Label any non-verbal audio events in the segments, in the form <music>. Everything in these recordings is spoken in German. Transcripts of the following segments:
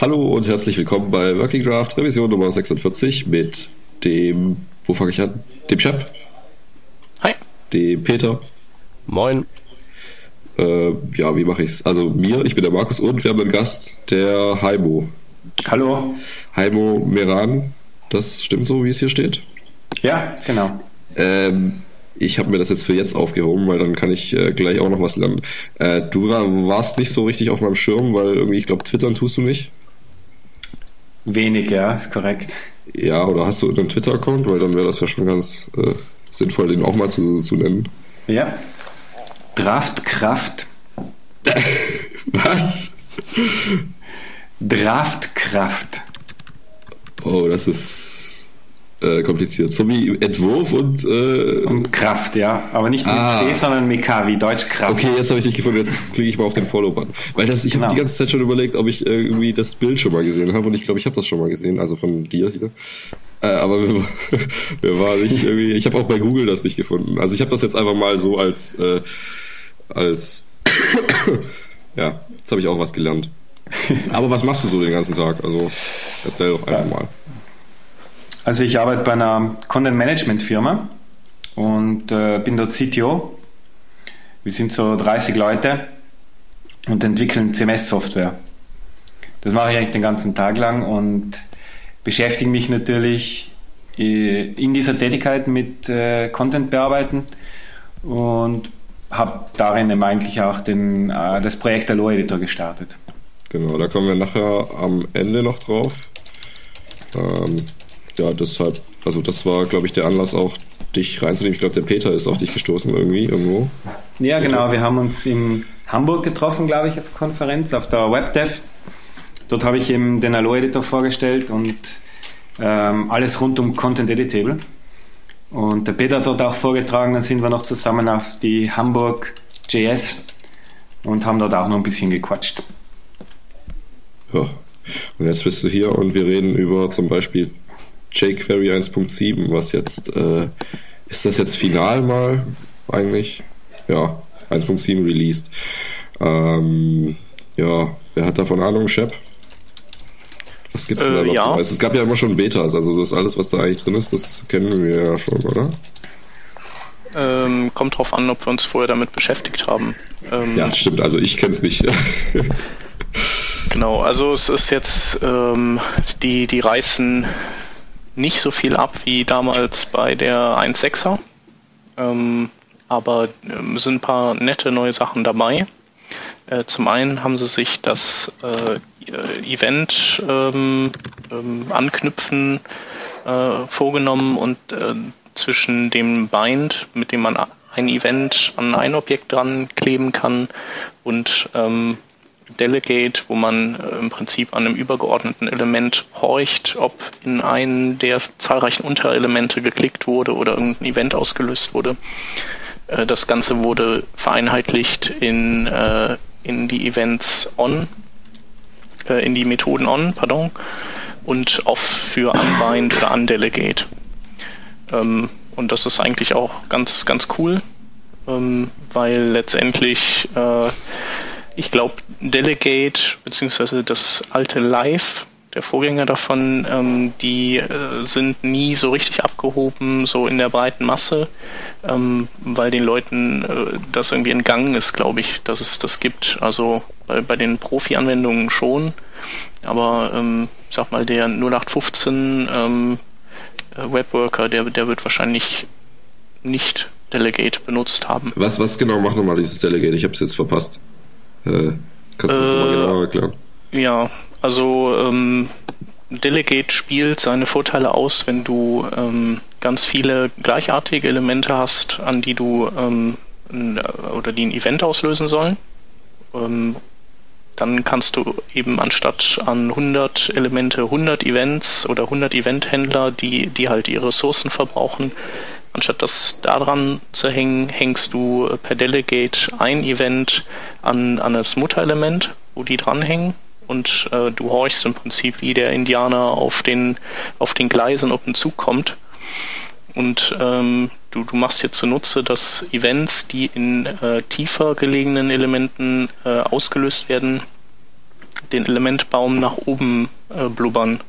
Hallo und herzlich willkommen bei Working Draft Revision Nummer 46 mit dem, wo fange ich an? Dem Chap. Hi. Dem Peter. Moin. Äh, ja, wie mache ich's? Also mir, ich bin der Markus und wir haben einen Gast, der Heimo. Hallo. Heimo Meran, das stimmt so, wie es hier steht? Ja, genau. Ähm, ich habe mir das jetzt für jetzt aufgehoben, weil dann kann ich äh, gleich auch noch was lernen. Äh, du warst nicht so richtig auf meinem Schirm, weil irgendwie, ich glaube, twittern tust du nicht. Wenig, ja, ist korrekt. Ja, oder hast du einen Twitter-Account? Weil dann wäre das ja schon ganz äh, sinnvoll, den auch mal zu, zu nennen. Ja. Draftkraft. <laughs> was? Draftkraft. Oh, das ist äh, kompliziert. So wie Entwurf und. Äh, und Kraft, ja. Aber nicht mit ah. C, sondern mit K, wie Deutsch Kraft. Okay, jetzt habe ich dich gefunden. Jetzt klicke ich mal auf den Follow-Button. Weil das, ich genau. habe die ganze Zeit schon überlegt, ob ich äh, irgendwie das Bild schon mal gesehen habe. Und ich glaube, ich habe das schon mal gesehen. Also von dir hier. Äh, aber wir, <laughs> wir waren nicht irgendwie. Ich habe auch bei Google das nicht gefunden. Also ich habe das jetzt einfach mal so als. Äh, als <coughs> ja, jetzt habe ich auch was gelernt. Aber was machst du so den ganzen Tag? Also erzähl doch einfach ja. mal. Also ich arbeite bei einer Content Management Firma und äh, bin dort CTO. Wir sind so 30 Leute und entwickeln CMS-Software. Das mache ich eigentlich den ganzen Tag lang und beschäftige mich natürlich äh, in dieser Tätigkeit mit äh, Content bearbeiten und habe darin eigentlich auch den, äh, das Projekt Allo Editor gestartet. Genau, da kommen wir nachher am Ende noch drauf. Ähm, ja, deshalb, also das war, glaube ich, der Anlass auch, dich reinzunehmen. Ich glaube, der Peter ist auf dich gestoßen irgendwie irgendwo. Ja, genau. Wir haben uns in Hamburg getroffen, glaube ich, auf Konferenz, auf der WebDev. Dort habe ich eben den Allo Editor vorgestellt und ähm, alles rund um Content Editable. Und der Peter hat dort auch vorgetragen, dann sind wir noch zusammen auf die Hamburg JS und haben dort auch noch ein bisschen gequatscht. Ja, und jetzt bist du hier und wir reden über zum Beispiel jQuery 1.7, was jetzt, äh, ist das jetzt final mal eigentlich? Ja, 1.7 released. Ähm, ja, wer hat davon Ahnung, Shep? Was gibt's denn äh, da noch? Ja. Es gab ja immer schon Betas, also das alles, was da eigentlich drin ist, das kennen wir ja schon, oder? Ähm, kommt drauf an, ob wir uns vorher damit beschäftigt haben. Ähm, ja, stimmt, also ich kenne es nicht. genau, also es ist jetzt, ähm, die, die reißen nicht so viel ab wie damals bei der 1.6er. Ähm, aber ähm, sind ein paar nette neue Sachen dabei. Äh, zum einen haben sie sich das äh, Event ähm, ähm, anknüpfen äh, vorgenommen und äh, zwischen dem Bind, mit dem man ein Event an ein Objekt dran kleben kann und ähm, Delegate, wo man äh, im Prinzip an einem übergeordneten Element horcht, ob in einen der zahlreichen Unterelemente geklickt wurde oder irgendein Event ausgelöst wurde. Äh, das Ganze wurde vereinheitlicht in, äh, in die Events on, in die Methoden on, pardon, und off für unbind oder undelegate. Ähm, und das ist eigentlich auch ganz, ganz cool, ähm, weil letztendlich ich glaube, Delegate beziehungsweise das alte Live, der Vorgänger davon, ähm, die äh, sind nie so richtig abgehoben, so in der breiten Masse, ähm, weil den Leuten äh, das irgendwie entgangen ist, glaube ich, dass es das gibt. Also bei, bei den Profi-Anwendungen schon, aber ähm, sag mal, der 0815 ähm, äh, Webworker, der, der wird wahrscheinlich nicht Delegate benutzt haben. Was, was genau macht nochmal dieses Delegate? Ich habe es jetzt verpasst. Äh, kannst du das äh, mal genauer erklären? Ja, also ähm, Delegate spielt seine Vorteile aus, wenn du ähm, ganz viele gleichartige Elemente hast, an die du ähm, oder die ein Event auslösen sollen. Ähm, dann kannst du eben anstatt an 100 Elemente 100 Events oder 100 Eventhändler, die, die halt ihre Ressourcen verbrauchen, Anstatt das daran zu hängen, hängst du per Delegate ein Event an, an das Mutterelement, wo die dranhängen und äh, du horchst im Prinzip wie der Indianer auf den, auf den Gleisen, ob ein Zug kommt. Und ähm, du, du machst dir zunutze, dass Events, die in äh, tiefer gelegenen Elementen äh, ausgelöst werden, den Elementbaum nach oben äh, blubbern.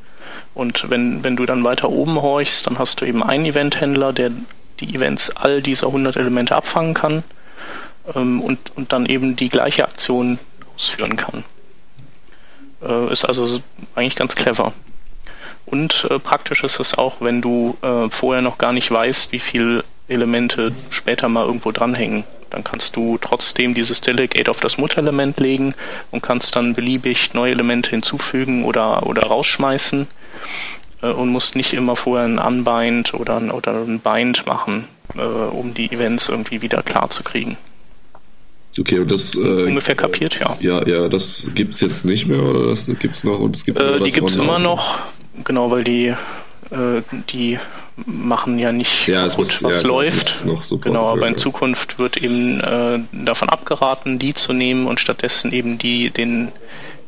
Und wenn, wenn du dann weiter oben horchst, dann hast du eben einen Eventhändler, der die Events all dieser 100 Elemente abfangen kann ähm, und, und dann eben die gleiche Aktion ausführen kann. Äh, ist also eigentlich ganz clever. Und äh, praktisch ist es auch, wenn du äh, vorher noch gar nicht weißt, wie viele Elemente später mal irgendwo dranhängen. Dann kannst du trotzdem dieses Delegate auf das Mutterelement legen und kannst dann beliebig neue Elemente hinzufügen oder, oder rausschmeißen und musst nicht immer vorher ein Unbind oder ein, oder ein Bind machen, äh, um die Events irgendwie wieder klar zu kriegen. Okay, und das. Äh, Ungefähr kapiert, ja. Ja, ja, das gibt's jetzt nicht mehr oder das gibt's noch und es gibt äh, Die gibt's immer noch, genau, weil die, äh, die machen ja nicht ja, gut, muss, was ja, läuft. genau, aber in Zukunft wird eben äh, davon abgeraten, die zu nehmen und stattdessen eben die, den,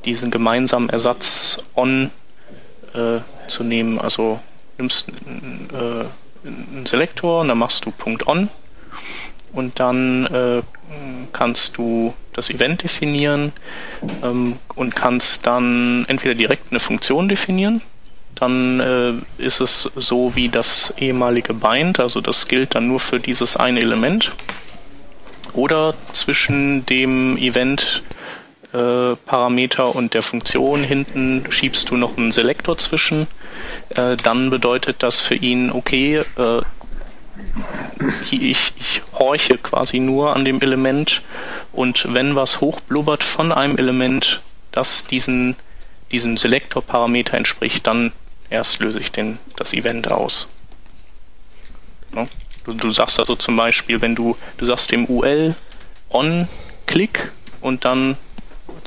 diesen gemeinsamen Ersatz on äh, zu nehmen. Also nimmst äh, einen Selektor und dann machst du Punkt on und dann äh, kannst du das Event definieren ähm, und kannst dann entweder direkt eine Funktion definieren. Dann äh, ist es so wie das ehemalige Bind, also das gilt dann nur für dieses eine Element. Oder zwischen dem Event äh, Parameter und der Funktion hinten schiebst du noch einen Selektor zwischen. Äh, dann bedeutet das für ihn, okay, äh, ich, ich horche quasi nur an dem Element und wenn was hochblubbert von einem Element, das diesen, diesem Selektorparameter entspricht, dann erst löse ich den, das Event aus. Ja? Du, du, sagst also zum Beispiel, wenn du, du sagst dem UL on Click und dann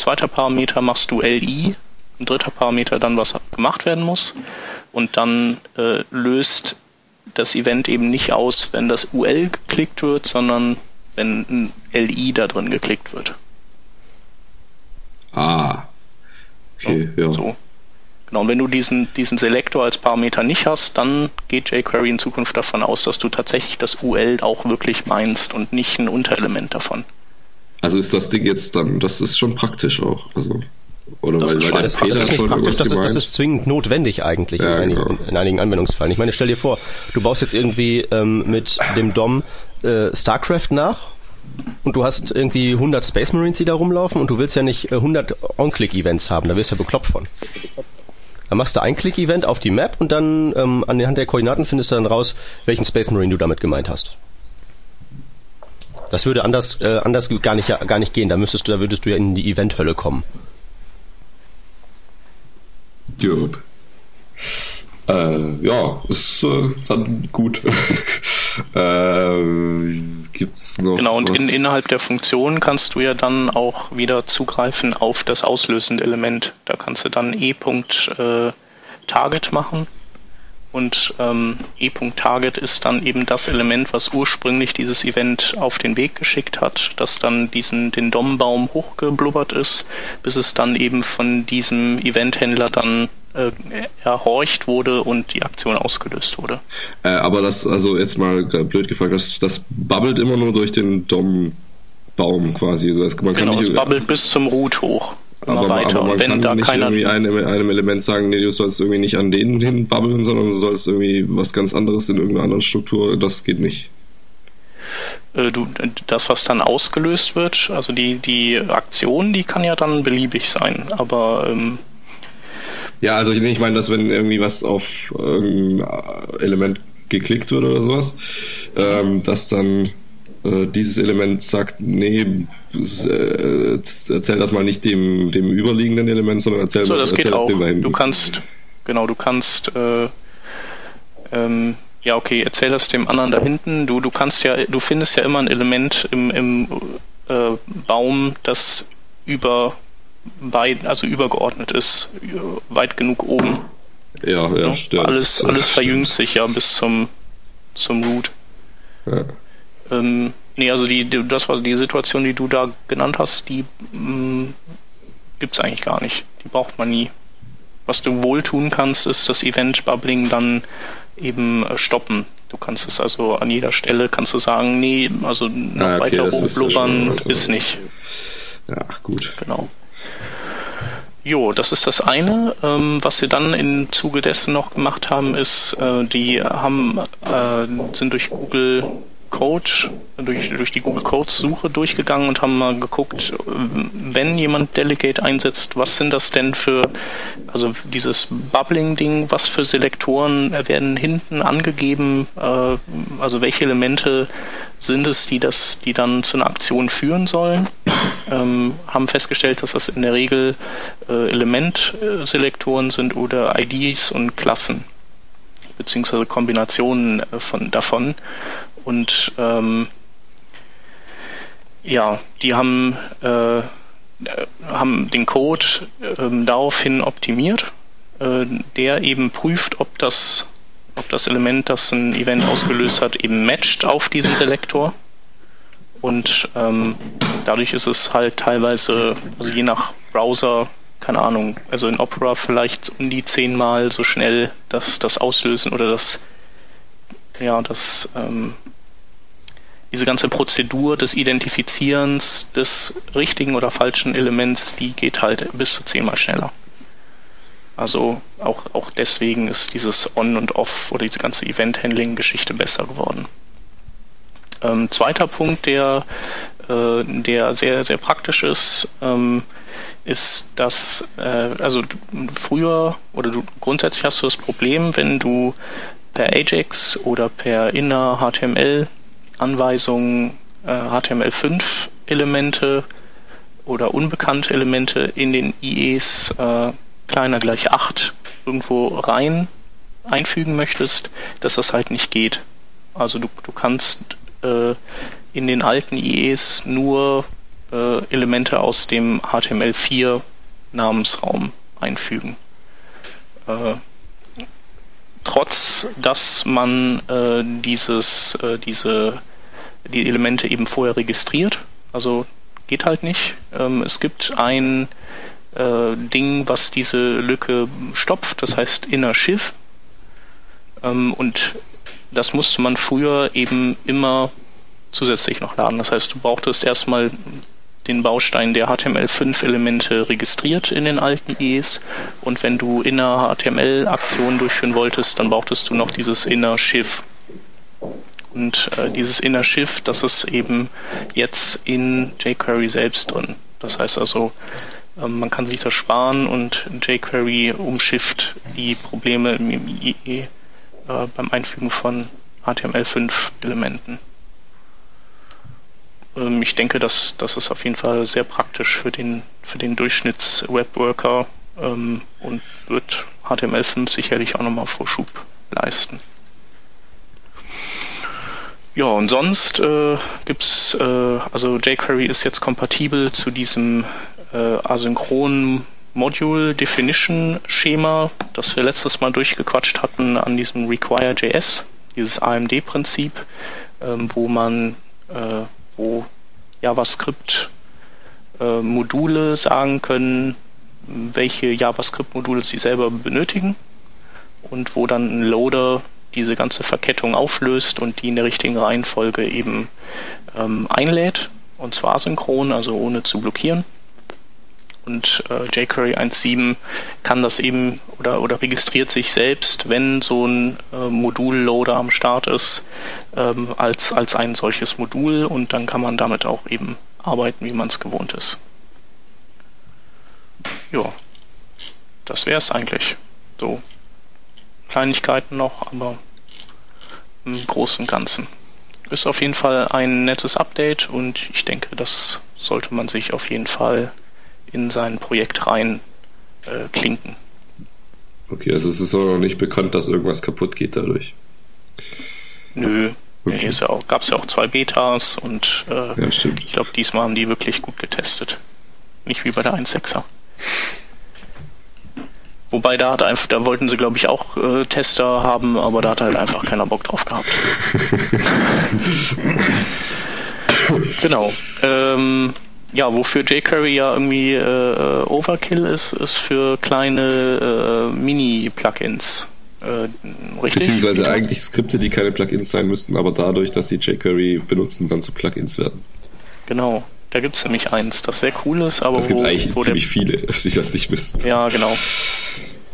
zweiter Parameter machst du LI, ein dritter Parameter dann, was gemacht werden muss und dann äh, löst das Event eben nicht aus, wenn das UL geklickt wird, sondern wenn ein LI da drin geklickt wird. Ah. Okay, so, ja. So. Genau, und wenn du diesen, diesen Selektor als Parameter nicht hast, dann geht jQuery in Zukunft davon aus, dass du tatsächlich das UL auch wirklich meinst und nicht ein Unterelement davon. Also ist das Ding jetzt dann, das ist schon praktisch auch. Also. Oder das weil, weil das, das ist praktisch, das ist, das ist zwingend notwendig eigentlich ja, in, einigen, genau. in, einigen Anwendungsfällen. Ich meine, stell dir vor, du baust jetzt irgendwie ähm, mit dem DOM äh, StarCraft nach und du hast irgendwie 100 Space Marines, die da rumlaufen und du willst ja nicht äh, 100 On-Click-Events haben, da wirst du ja bekloppt von. Dann machst du ein Click-Event auf die Map und dann ähm, an der Hand der Koordinaten findest du dann raus, welchen Space Marine du damit gemeint hast. Das würde anders, äh, anders gar nicht, gar nicht gehen. Da müsstest du, da würdest du ja in die Event-Hölle kommen. Jupp. Äh, ja, ist äh, dann gut. <laughs> äh, gibt's noch. Genau, und in, innerhalb der Funktion kannst du ja dann auch wieder zugreifen auf das auslösende Element. Da kannst du dann e.target äh, machen und ähm, e.target ist dann eben das Element, was ursprünglich dieses Event auf den Weg geschickt hat, das dann diesen den DOM-Baum hochgeblubbert ist, bis es dann eben von diesem Eventhändler dann äh, erhorcht wurde und die Aktion ausgelöst wurde. Äh, aber das, also jetzt mal blöd gefragt, das, das bubbelt immer nur durch den DOM-Baum quasi. Also das, man genau, kann nicht, es bubbelt bis zum Root hoch immer aber, weiter. Aber man und wenn kann da nicht keiner irgendwie einem, einem Element sagen, nee, du sollst irgendwie nicht an denen hin babbeln, sondern du sollst irgendwie was ganz anderes in irgendeiner anderen Struktur. Das geht nicht. Äh, du, das, was dann ausgelöst wird, also die, die Aktion, die kann ja dann beliebig sein, aber ähm, ja, also ich meine, dass wenn irgendwie was auf irgendein Element geklickt wird oder sowas, ähm, dass dann dieses Element sagt, nee, äh, erzähl das mal nicht dem, dem überliegenden Element, sondern erzähl, so, das erzähl geht auch. dem dahin. Du kannst, genau, du kannst, äh, ähm, ja, okay, erzähl das dem anderen da hinten. Du, du kannst ja, du findest ja immer ein Element im, im äh, Baum, das über weit, also übergeordnet ist, weit genug oben. Ja, ja, ja stimmt. Alles, alles verjüngt sich ja bis zum, zum Root. Ja. Ähm, nee, also die, das war die Situation, die du da genannt hast, die mm, gibt es eigentlich gar nicht. Die braucht man nie. Was du wohl tun kannst, ist das Event Bubbling dann eben äh, stoppen. Du kannst es also an jeder Stelle kannst du sagen, nee, also noch ah, okay, weiter hochblubbern ist, ja ist, nicht. Ja, gut. Genau. Jo, das ist das eine. Ähm, was wir dann im Zuge dessen noch gemacht haben, ist, äh, die haben, äh, sind durch Google Code, durch, durch die Google Codes Suche durchgegangen und haben mal geguckt, wenn jemand Delegate einsetzt, was sind das denn für, also dieses Bubbling-Ding, was für Selektoren werden hinten angegeben, äh, also welche Elemente sind es, die das, die dann zu einer Aktion führen sollen, ähm, haben festgestellt, dass das in der Regel äh, Elementselektoren sind oder IDs und Klassen beziehungsweise Kombinationen äh, von davon und ähm, ja, die haben, äh, haben den Code äh, daraufhin optimiert, äh, der eben prüft, ob das, ob das Element, das ein Event ausgelöst hat, eben matcht auf diesen Selektor. Und ähm, dadurch ist es halt teilweise, also je nach Browser, keine Ahnung, also in Opera vielleicht um die zehnmal so schnell das, das Auslösen oder das, ja, das ähm, diese ganze Prozedur des Identifizierens des richtigen oder falschen Elements, die geht halt bis zu zehnmal schneller. Also auch, auch deswegen ist dieses On und Off oder diese ganze Event-Handling-Geschichte besser geworden. Ähm, zweiter Punkt, der, äh, der sehr, sehr praktisch ist, ähm, ist, dass, äh, also früher oder du grundsätzlich hast du das Problem, wenn du per Ajax oder per inner HTML Anweisungen äh, HTML5-Elemente oder unbekannte Elemente in den IEs äh, kleiner gleich 8 irgendwo rein einfügen möchtest, dass das halt nicht geht. Also du, du kannst äh, in den alten IEs nur äh, Elemente aus dem HTML4 Namensraum einfügen. Äh, trotz dass man äh, dieses, äh, diese die Elemente eben vorher registriert. Also geht halt nicht. Ähm, es gibt ein äh, Ding, was diese Lücke stopft, das heißt Inner Shiv. Ähm, und das musste man früher eben immer zusätzlich noch laden. Das heißt, du brauchtest erstmal den Baustein der HTML5-Elemente registriert in den alten IEs und wenn du inner HTML-Aktionen durchführen wolltest, dann brauchtest du noch dieses inner Shiv. Und äh, dieses Inner Shift, das ist eben jetzt in jQuery selbst drin. Das heißt also, äh, man kann sich das sparen und jQuery umschifft die Probleme im IE äh, beim Einfügen von HTML5-Elementen. Ähm, ich denke, dass das ist auf jeden Fall sehr praktisch für den, für den Durchschnitts-Webworker ähm, und wird HTML5 sicherlich auch nochmal Vorschub leisten. Ja, und sonst äh, es, äh, also jQuery ist jetzt kompatibel zu diesem äh, asynchronen Module Definition Schema, das wir letztes Mal durchgequatscht hatten an diesem Require.js, dieses AMD-Prinzip, ähm, wo man, äh, wo JavaScript äh, Module sagen können, welche JavaScript-Module sie selber benötigen und wo dann ein Loader diese ganze Verkettung auflöst und die in der richtigen Reihenfolge eben ähm, einlädt, und zwar synchron, also ohne zu blockieren. Und äh, jQuery 1.7 kann das eben oder, oder registriert sich selbst, wenn so ein äh, Modulloader am Start ist, ähm, als, als ein solches Modul und dann kann man damit auch eben arbeiten, wie man es gewohnt ist. Ja, das wäre es eigentlich. So Kleinigkeiten noch, aber im Großen und Ganzen. Ist auf jeden Fall ein nettes Update und ich denke, das sollte man sich auf jeden Fall in sein Projekt rein äh, klinken. Okay, also es ist auch noch nicht bekannt, dass irgendwas kaputt geht dadurch. Nö, okay. ja ja gab es ja auch zwei Betas und äh, ja, ich glaube, diesmal haben die wirklich gut getestet. Nicht wie bei der 1.6er. Wobei da hat einfach, da wollten sie glaube ich auch äh, Tester haben, aber da hat halt einfach keiner Bock drauf gehabt. <laughs> genau. Ähm, ja, wofür jQuery ja irgendwie äh, äh, Overkill ist, ist für kleine äh, Mini-Plugins. Äh, richtig? Beziehungsweise eigentlich Skripte, die keine Plugins sein müssten, aber dadurch, dass sie jQuery benutzen, dann zu Plugins werden. Genau. Da gibt es nämlich eins, das sehr cool ist, aber. Es gibt wo, eigentlich wo ziemlich viele, <laughs> die das nicht wissen. Ja, genau.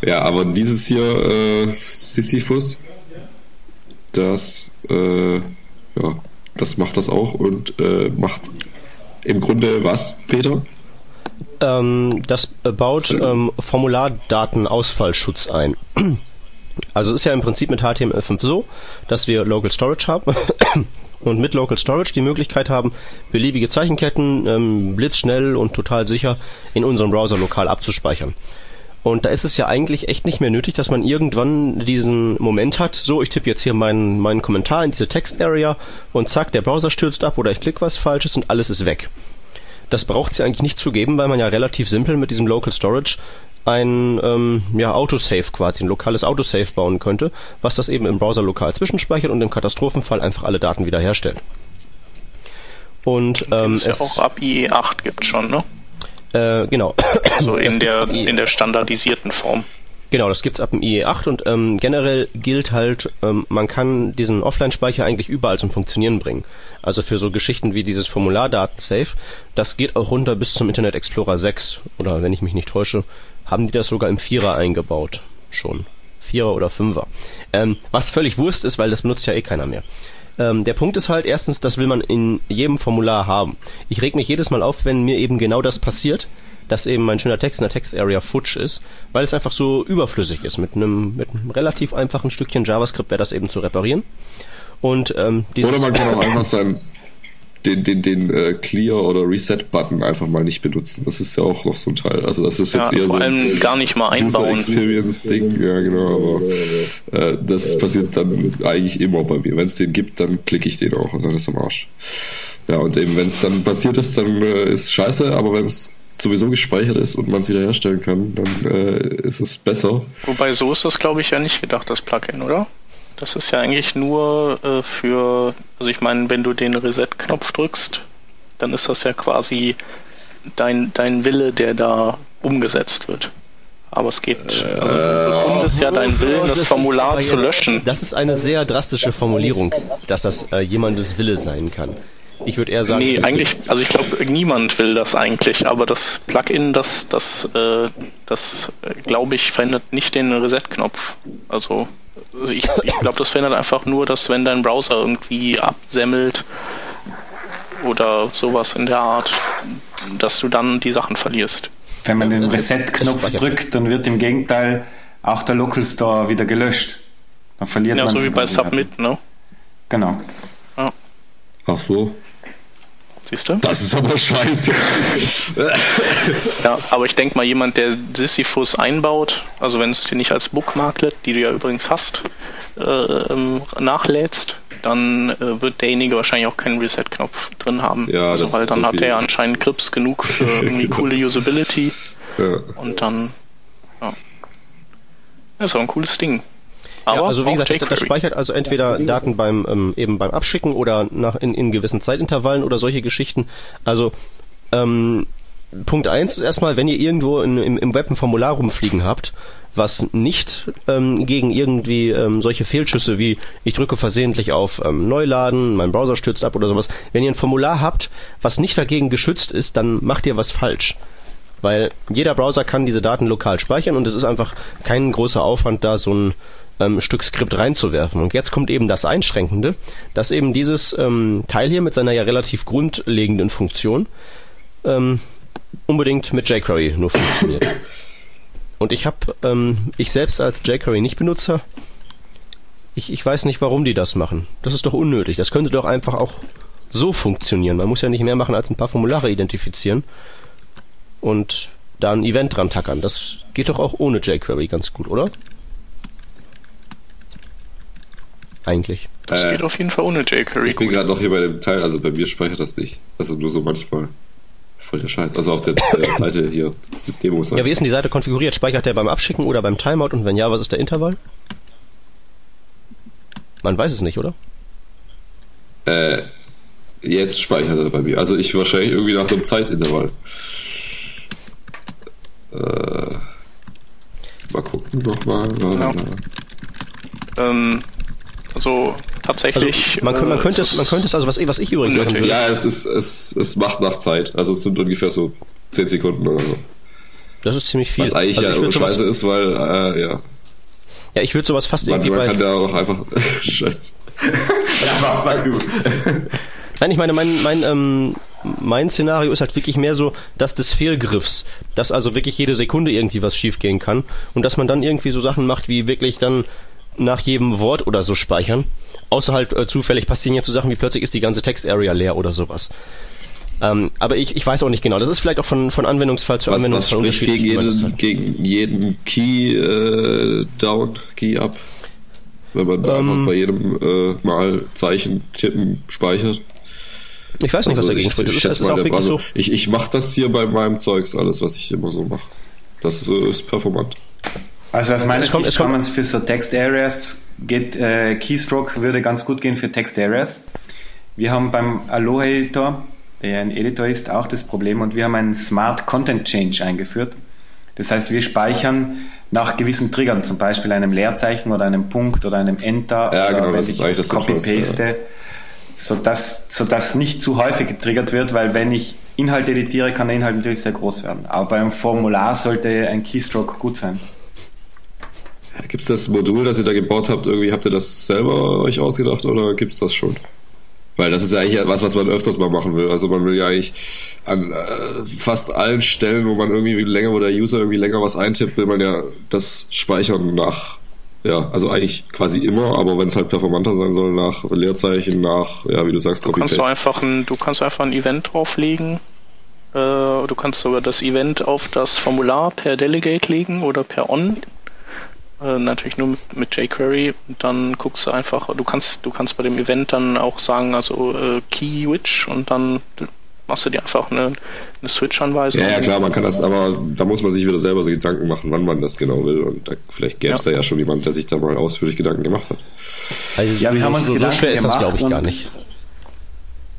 Ja, aber dieses hier, äh, Sisyphus, das, äh, ja, das macht das auch und äh, macht im Grunde was, Peter? Ähm, das baut ähm, Formulardatenausfallschutz ein. <clears throat> Also es ist ja im Prinzip mit HTML5 so, dass wir Local Storage haben <clears throat> und mit Local Storage die Möglichkeit haben, beliebige Zeichenketten ähm, blitzschnell und total sicher in unserem Browser lokal abzuspeichern. Und da ist es ja eigentlich echt nicht mehr nötig, dass man irgendwann diesen Moment hat, so, ich tippe jetzt hier meinen, meinen Kommentar in diese Text-Area und zack, der Browser stürzt ab oder ich klicke was Falsches und alles ist weg. Das braucht es ja eigentlich nicht zu geben, weil man ja relativ simpel mit diesem Local Storage ein ähm, ja, Autosave quasi, ein lokales Autosave bauen könnte, was das eben im Browser lokal zwischenspeichert und im Katastrophenfall einfach alle Daten wiederherstellt. Und ähm, es ja auch ab IE8 gibt schon, ne? Äh, genau. <coughs> So in der, in der standardisierten Form. Genau, das gibt's ab dem IE8 und ähm, generell gilt halt, ähm, man kann diesen Offline-Speicher eigentlich überall zum Funktionieren bringen. Also für so Geschichten wie dieses Formulardaten-Safe, das geht auch runter bis zum Internet Explorer 6 oder wenn ich mich nicht täusche, haben die das sogar im Vierer eingebaut. Schon. Vierer oder Fünfer. Ähm, was völlig Wurst ist, weil das benutzt ja eh keiner mehr. Ähm, der Punkt ist halt, erstens, das will man in jedem Formular haben. Ich reg mich jedes Mal auf, wenn mir eben genau das passiert, dass eben mein schöner Text in der Text-Area futsch ist, weil es einfach so überflüssig ist. Mit einem, mit relativ einfachen Stückchen JavaScript wäre das eben zu reparieren. Und, ähm, Oder man kann auch einfach sein, den, den, den äh, Clear- oder Reset-Button einfach mal nicht benutzen. Das ist ja auch noch so ein Teil. Also das ist jetzt ja, eher vor so allem gar nicht mal einbauen. Experience-Ding, ja genau, aber äh, das passiert dann eigentlich immer bei mir. Wenn es den gibt, dann klicke ich den auch und dann ist am Arsch. Ja, und eben, wenn es dann passiert ist, dann äh, ist scheiße, aber wenn es sowieso gespeichert ist und man es wieder herstellen kann, dann äh, ist es besser. Wobei so ist das, glaube ich, ja nicht gedacht, das Plugin, oder? Das ist ja eigentlich nur äh, für, also ich meine, wenn du den Reset-Knopf drückst, dann ist das ja quasi dein, dein Wille, der da umgesetzt wird. Aber es geht, also du bekundest ja deinen Willen, das, das Formular zu löschen. Das ist eine sehr drastische Formulierung, dass das äh, jemandes Wille sein kann. Ich würde eher sagen. Nee, eigentlich, also ich glaube, niemand will das eigentlich, aber das Plugin, das, das, äh, das äh, glaube ich, verändert nicht den Reset-Knopf. Also also ich, ich glaube, das verändert einfach nur, dass wenn dein Browser irgendwie absemmelt oder sowas in der Art, dass du dann die Sachen verlierst. Wenn man den Reset-Knopf drückt, dann wird im Gegenteil auch der Local Store wieder gelöscht. Dann verliert ja, man so wie bei Submit, ne? Genau. Ja. Ach so. Siehst du? Das ist aber scheiße. ja, aber ich denke mal, jemand, der Sisyphus einbaut, also wenn es dir nicht als Bookmarklet, die du ja übrigens hast, äh, nachlädst, dann äh, wird derjenige wahrscheinlich auch keinen Reset-Knopf drin haben. Ja, also weil dann hat er anscheinend Grips genug für <laughs> irgendwie coole Usability. Ja. Und dann, ja. Das ist auch ein cooles Ding. Aber ja, also wie gesagt, das, das, speichert also entweder Daten beim ähm, eben beim Abschicken oder nach in, in gewissen Zeitintervallen oder solche Geschichten. Also ähm, Punkt eins ist erstmal, wenn ihr irgendwo in, im, im Web ein Formular rumfliegen habt, was nicht ähm, gegen irgendwie ähm, solche Fehlschüsse wie ich drücke versehentlich auf ähm, Neuladen, mein Browser stürzt ab oder sowas, wenn ihr ein Formular habt, was nicht dagegen geschützt ist, dann macht ihr was falsch. Weil jeder Browser kann diese Daten lokal speichern und es ist einfach kein großer Aufwand, da so ein ähm, Stück Skript reinzuwerfen. Und jetzt kommt eben das Einschränkende, dass eben dieses ähm, Teil hier mit seiner ja relativ grundlegenden Funktion ähm, unbedingt mit jQuery nur funktioniert. <laughs> Und ich habe, ähm, ich selbst als jQuery nicht Benutzer, ich, ich weiß nicht, warum die das machen. Das ist doch unnötig. Das könnte doch einfach auch so funktionieren. Man muss ja nicht mehr machen, als ein paar Formulare identifizieren und da ein Event dran tackern. Das geht doch auch ohne jQuery ganz gut, oder? Eigentlich. Das äh, geht auf jeden Fall ohne jQuery. Ich bin gerade noch hier bei dem Teil, also bei mir speichert das nicht. Also nur so manchmal. Voll der Scheiß. Also auf der, der <coughs> Seite hier, das Demo-Seite. Ja, wie ist denn die Seite konfiguriert? Speichert der beim Abschicken oder beim Timeout? Und wenn ja, was ist der Intervall? Man weiß es nicht, oder? Äh, jetzt speichert er bei mir. Also ich wahrscheinlich irgendwie nach dem Zeitintervall. Äh, mal gucken nochmal. Ja. Ähm, Also tatsächlich. Also, man, äh, man, könnte es, man könnte es, also was, was ich übrigens machen würde. Ja, es ist, es, es macht nach Zeit. Also es sind ungefähr so 10 Sekunden oder so. Das ist ziemlich viel. Was eigentlich also ja scheiße ist, weil, äh, ja. Ja, ich würde sowas fast man, irgendwie man bei... Man kann da auch einfach... <laughs> Scheiße. ja, was sag du? <laughs> Nein, ich meine, mein, mein, ähm, mein Szenario ist halt wirklich mehr so das des Fehlgriffs, dass also wirklich jede Sekunde irgendwie was schiefgehen kann und dass man dann irgendwie so Sachen macht, wie wirklich dann nach jedem Wort oder so speichern. Außerhalb äh, zufällig passieren jetzt so Sachen wie plötzlich ist die ganze Text-Area leer oder sowas. Ähm, aber ich, ich weiß auch nicht genau. Das ist vielleicht auch von, von Anwendungsfall zu was, Anwendungsfall was spricht gegen jeden, gegen jeden Key äh, down, Key up, wenn man ähm, einfach bei jedem äh, Mal Zeichen tippen speichert. Ich weiß nicht, also was dagegen spricht. Ich, ich, auch wirklich so ich, ich mache das hier bei meinem Zeugs alles, was ich immer so mache. Das äh, ist performant. Also aus meiner kommt, Sicht kann man es für so Text Areas geht, äh, Keystroke würde ganz gut gehen für Text Areas. Wir haben beim Aloha Editor, der ein Editor ist, auch das Problem und wir haben einen Smart Content Change eingeführt. Das heißt, wir speichern nach gewissen Triggern, zum Beispiel einem Leerzeichen oder einem Punkt oder einem Enter ja, oder genau, wenn das ich das Copy-Paste. Ja sodass, sodass nicht zu häufig getriggert wird, weil wenn ich Inhalt editiere, kann der Inhalt natürlich sehr groß werden. Aber beim Formular sollte ein Keystroke gut sein. Gibt es das Modul, das ihr da gebaut habt, irgendwie habt ihr das selber euch ausgedacht oder gibt es das schon? Weil das ist ja eigentlich was, was man öfters mal machen will. Also man will ja eigentlich an äh, fast allen Stellen, wo man irgendwie länger, wo der User irgendwie länger was eintippt, will man ja das speichern nach ja, also eigentlich quasi immer, aber wenn es halt performanter sein soll, nach Leerzeichen, nach, ja, wie du sagst, du kannst du einfach ein, Du kannst einfach ein Event drauflegen. Äh, du kannst sogar das Event auf das Formular per Delegate legen oder per On. Äh, natürlich nur mit, mit jQuery. Und dann guckst du einfach, du kannst, du kannst bei dem Event dann auch sagen, also äh, Key Which und dann machst du dir einfach eine, eine Switch-Anweisung. Ja, ja, klar, man kann das, aber da muss man sich wieder selber so Gedanken machen, wann man das genau will. Und da, vielleicht gäbe es ja. da ja schon jemand, der sich da mal ausführlich Gedanken gemacht hat. Also, ja, wir haben uns so, so schwer ist das, glaube ich, gar nicht.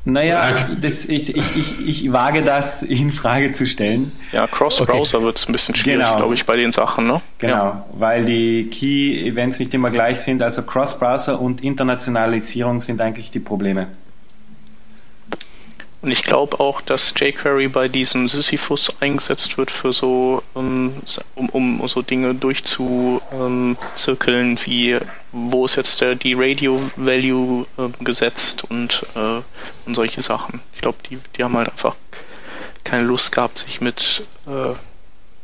Naja, das, ich, ich, ich, ich wage das in Frage zu stellen. Ja, Cross-Browser okay. wird es ein bisschen schwierig, genau. glaube ich, bei den Sachen. Ne? Genau, ja. weil die Key-Events nicht immer gleich sind. Also Cross-Browser und Internationalisierung sind eigentlich die Probleme. Und ich glaube auch, dass jQuery bei diesem Sisyphus eingesetzt wird für so, ähm, um, um so Dinge durchzuzirkeln, ähm, wie wo ist jetzt der, die Radio-Value äh, gesetzt und, äh, und solche Sachen. Ich glaube, die, die haben halt einfach keine Lust gehabt, sich mit, äh,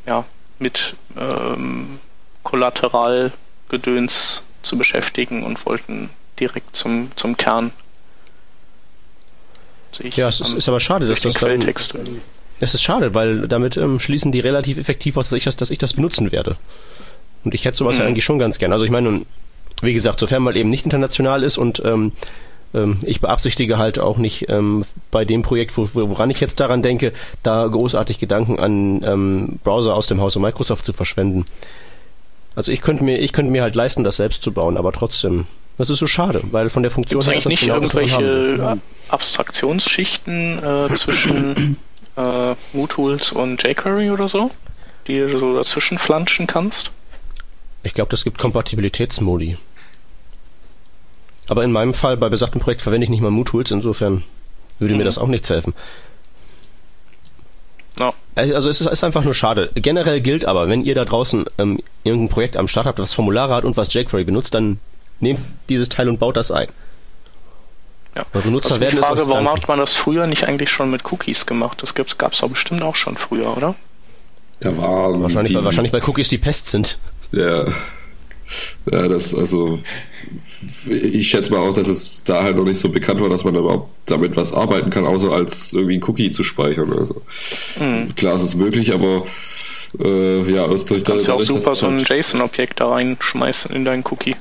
ja, mit ähm, Kollateralgedöns zu beschäftigen und wollten direkt zum, zum Kern ja, es ist, ist, aber schade, dass das dann, Es ist schade, weil damit ähm, schließen die relativ effektiv aus, dass ich das, dass ich das benutzen werde. Und ich hätte sowas mhm. ja eigentlich schon ganz gern. Also ich meine, wie gesagt, sofern man eben nicht international ist und ähm, ähm, ich beabsichtige halt auch nicht ähm, bei dem Projekt, wo, woran ich jetzt daran denke, da großartig Gedanken an ähm, Browser aus dem Hause Microsoft zu verschwenden. Also ich könnte mir, ich könnte mir halt leisten, das selbst zu bauen, aber trotzdem das ist so schade, weil von der Funktion Gibt's her ist das nicht genau irgendwelche das, Abstraktionsschichten äh, zwischen <clears throat> äh, MooTools und jQuery oder so, die du so dazwischen flanschen kannst? Ich glaube, das gibt Kompatibilitätsmodi. Aber in meinem Fall, bei besagtem Projekt, verwende ich nicht mal MooTools, insofern würde mhm. mir das auch nichts helfen. No. Also es ist, ist, einfach nur schade. Generell gilt aber, wenn ihr da draußen ähm, irgendein Projekt am Start habt, was Formulare hat und was jQuery benutzt, dann nehmt dieses Teil und baut das ein. Ja. Weil Benutzer also werden die Frage, warum hat man das früher nicht eigentlich schon mit Cookies gemacht? Das gab es doch bestimmt auch schon früher, oder? Da war wahrscheinlich, weil, wahrscheinlich, weil Cookies die Pest sind. Ja. Ja, das, also, ich schätze mal auch, dass es da halt noch nicht so bekannt war, dass man überhaupt damit was arbeiten kann, außer als irgendwie ein Cookie zu speichern. Also, mhm. klar, es ist möglich, aber äh, ja, durch Du kannst ja auch super so ein halt JSON-Objekt da reinschmeißen in deinen Cookie.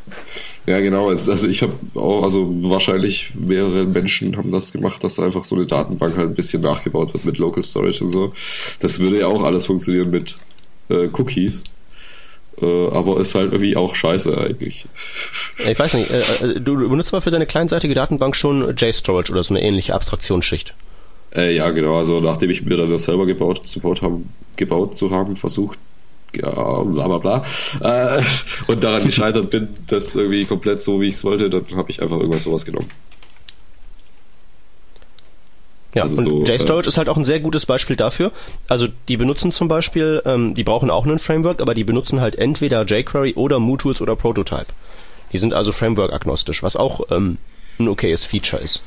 Ja, genau. Also ich habe auch, also wahrscheinlich mehrere Menschen haben das gemacht, dass einfach so eine Datenbank halt ein bisschen nachgebaut wird mit Local Storage und so. Das würde ja auch alles funktionieren mit äh, Cookies. Äh, aber ist halt irgendwie auch scheiße eigentlich. <laughs> Ich weiß nicht, äh, äh du benutzt mal für deine kleinseitige Datenbank schon JStorage oder so eine ähnliche Abstraktionsschicht. Äh, ja, genau. Also nachdem ich mir dann das selber gebaut, Support haben, gebaut zu haben, versucht, ja, bla bla bla, äh, und daran gescheitert bin, das irgendwie komplett so, wie ich es wollte, dann habe ich einfach irgendwas sowas genommen. Ja, also und so, JStorage äh, ist halt auch ein sehr gutes Beispiel dafür. Also die benutzen zum Beispiel, ähm, die brauchen auch einen Framework, aber die benutzen halt entweder jQuery oder MooTools oder Prototype. Die sind also Framework-agnostisch, was auch ähm, ein okayes Feature ist.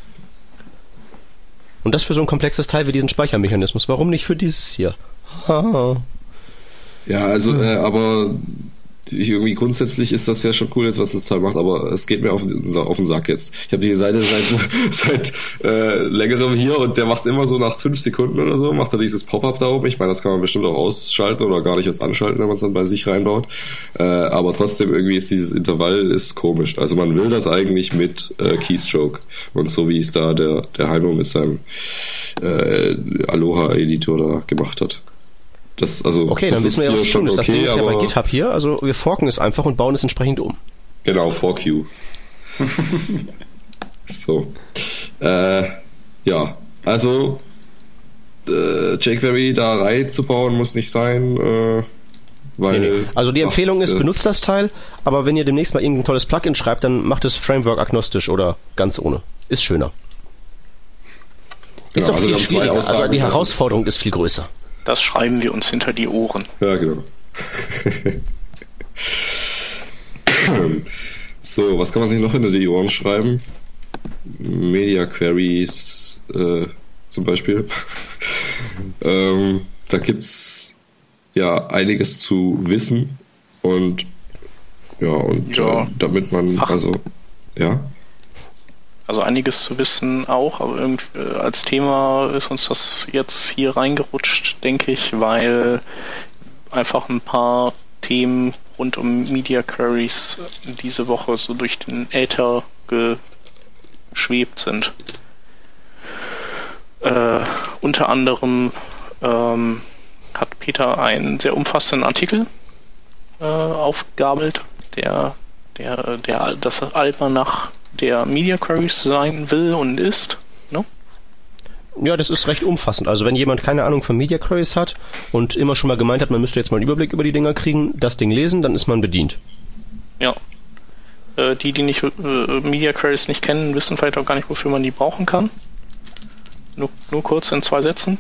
Und das für so ein komplexes Teil wie diesen Speichermechanismus. Warum nicht für dieses hier? <laughs> ja, also, äh, aber irgendwie grundsätzlich ist das ja schon cool jetzt, was das Teil macht, aber es geht mir auf den, auf den Sack jetzt. Ich habe die Seite seit, <laughs> seit äh, längerem hier und der macht immer so nach fünf Sekunden oder so, macht er dieses Pop-up da oben. Ich meine, das kann man bestimmt auch ausschalten oder gar nicht erst anschalten, wenn man es dann bei sich reinbaut. Äh, aber trotzdem irgendwie ist dieses Intervall ist komisch. Also man will das eigentlich mit äh, Keystroke und so wie es da der, der Heimo mit seinem äh, Aloha-Editor da gemacht hat. Das, also, okay, das dann wissen wir ja, was schon okay, Das Ding ist ja bei GitHub hier, also wir forken es einfach und bauen es entsprechend um. Genau, fork you. <laughs> so. Äh, ja, also äh, jQuery da reinzubauen muss nicht sein, äh, weil. Nee, nee. Also die Empfehlung ist, äh, benutzt das Teil, aber wenn ihr demnächst mal irgendein tolles Plugin schreibt, dann macht es Framework agnostisch oder ganz ohne. Ist schöner. Ist genau, auch also viel schwieriger. Also die Herausforderung ist, ist viel größer. Das schreiben wir uns hinter die Ohren. Ja, genau. so, was kann man sich noch hinter die Ohren schreiben? Media Queries äh, zum Beispiel. ähm, da gibt es ja einiges zu wissen und ja, und ja. Äh, damit man, Ach. also, ja also einiges zu wissen auch, aber äh, als Thema ist uns das jetzt hier reingerutscht, denke ich, weil einfach ein paar Themen rund um Media Queries diese Woche so durch den Äther geschwebt sind. Äh, unter anderem ähm, hat Peter einen sehr umfassenden Artikel äh, aufgegabelt, der, der, der das Almanach der Media Queries sein will und ist. Ne? Ja, das ist recht umfassend. Also wenn jemand keine Ahnung von Media Queries hat und immer schon mal gemeint hat, man müsste jetzt mal einen Überblick über die Dinger kriegen, das Ding lesen, dann ist man bedient. Ja. Äh, die, die nicht äh, Media Queries nicht kennen, wissen vielleicht auch gar nicht, wofür man die brauchen kann. Nur, nur kurz in zwei Sätzen.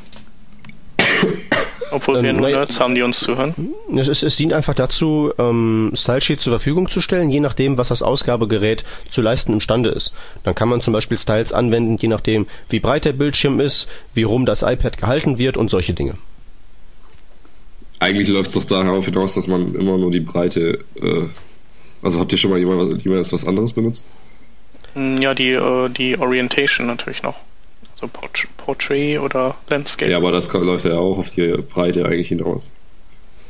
Obwohl wir ähm, nur Nerds haben, die uns zuhören. Es, es, es dient einfach dazu, ähm, Stylesheet zur Verfügung zu stellen, je nachdem, was das Ausgabegerät zu leisten imstande ist. Dann kann man zum Beispiel Styles anwenden, je nachdem, wie breit der Bildschirm ist, wie rum das iPad gehalten wird und solche Dinge. Eigentlich läuft es doch darauf hinaus, dass man immer nur die Breite. Äh, also habt ihr schon mal jemand was anderes benutzt? Hm, ja, die, äh, die Orientation natürlich noch. So Portrait oder Landscape. Ja, aber das läuft ja auch auf die Breite eigentlich hinaus.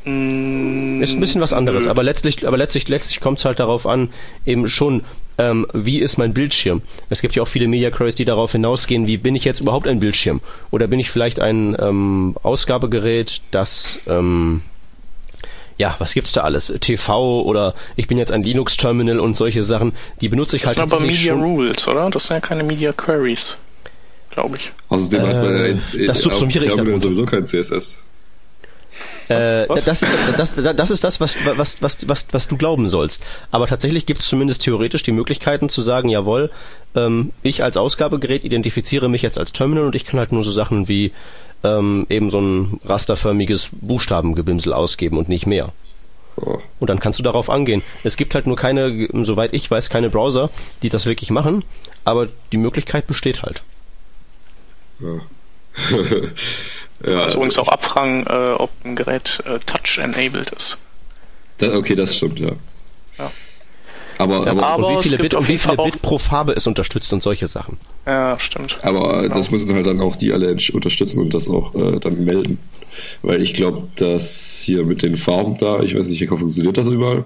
Mm, ist ein bisschen was anderes, aber letztlich, aber letztlich, letztlich kommt es halt darauf an, eben schon, ähm, wie ist mein Bildschirm? Es gibt ja auch viele Media Queries, die darauf hinausgehen, wie bin ich jetzt überhaupt ein Bildschirm? Oder bin ich vielleicht ein ähm, Ausgabegerät, das ähm, ja, was gibt's da alles? TV oder ich bin jetzt ein Linux-Terminal und solche Sachen, die benutze ich das halt. Das sind aber Media Rules, oder? Das sind ja keine Media Queries glaube ich. Außerdem äh, hat man ja in, in, das subsumiere ich Terminal sowieso kein CSS. Äh, das, ist, das, das ist das, was, was, was, was, was du glauben sollst. Aber tatsächlich gibt es zumindest theoretisch die Möglichkeiten zu sagen, jawohl, ähm, ich als Ausgabegerät identifiziere mich jetzt als Terminal und ich kann halt nur so Sachen wie ähm, eben so ein rasterförmiges Buchstabengebimsel ausgeben und nicht mehr. Oh. Und dann kannst du darauf angehen. Es gibt halt nur keine, soweit ich weiß, keine Browser, die das wirklich machen, aber die Möglichkeit besteht halt. Ja. <laughs> ja. Also übrigens auch abfragen, äh, ob ein Gerät äh, Touch-enabled ist. Das, okay, das stimmt, ja. ja. Aber, aber, aber und wie viele, Bit, und wie viele Bit pro Farbe es unterstützt und solche Sachen. Ja, stimmt. Aber genau. das müssen halt dann auch die alle unterstützen und das auch äh, dann melden. Weil ich glaube, dass hier mit den Farben da, ich weiß nicht, wie funktioniert das überall?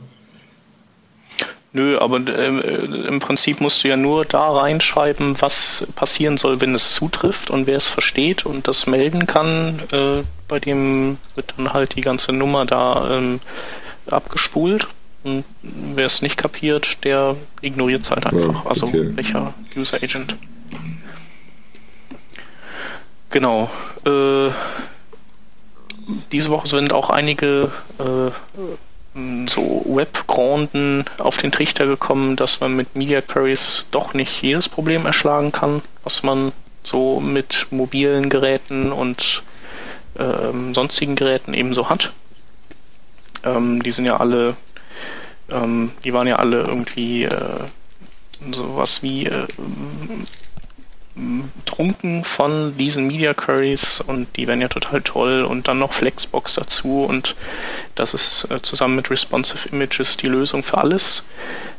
Nö, aber äh, im Prinzip musst du ja nur da reinschreiben, was passieren soll, wenn es zutrifft und wer es versteht und das melden kann. Äh, bei dem wird dann halt die ganze Nummer da ähm, abgespult. Und wer es nicht kapiert, der ignoriert es halt einfach. Also okay. welcher User Agent. Genau. Äh, diese Woche sind auch einige äh, so Webgranden auf den Trichter gekommen, dass man mit Media Queries doch nicht jedes Problem erschlagen kann, was man so mit mobilen Geräten und ähm, sonstigen Geräten ebenso hat. Ähm, die sind ja alle, ähm, die waren ja alle irgendwie äh, sowas wie äh, trunken von diesen Media Queries und die werden ja total toll und dann noch Flexbox dazu und das ist äh, zusammen mit Responsive Images die Lösung für alles.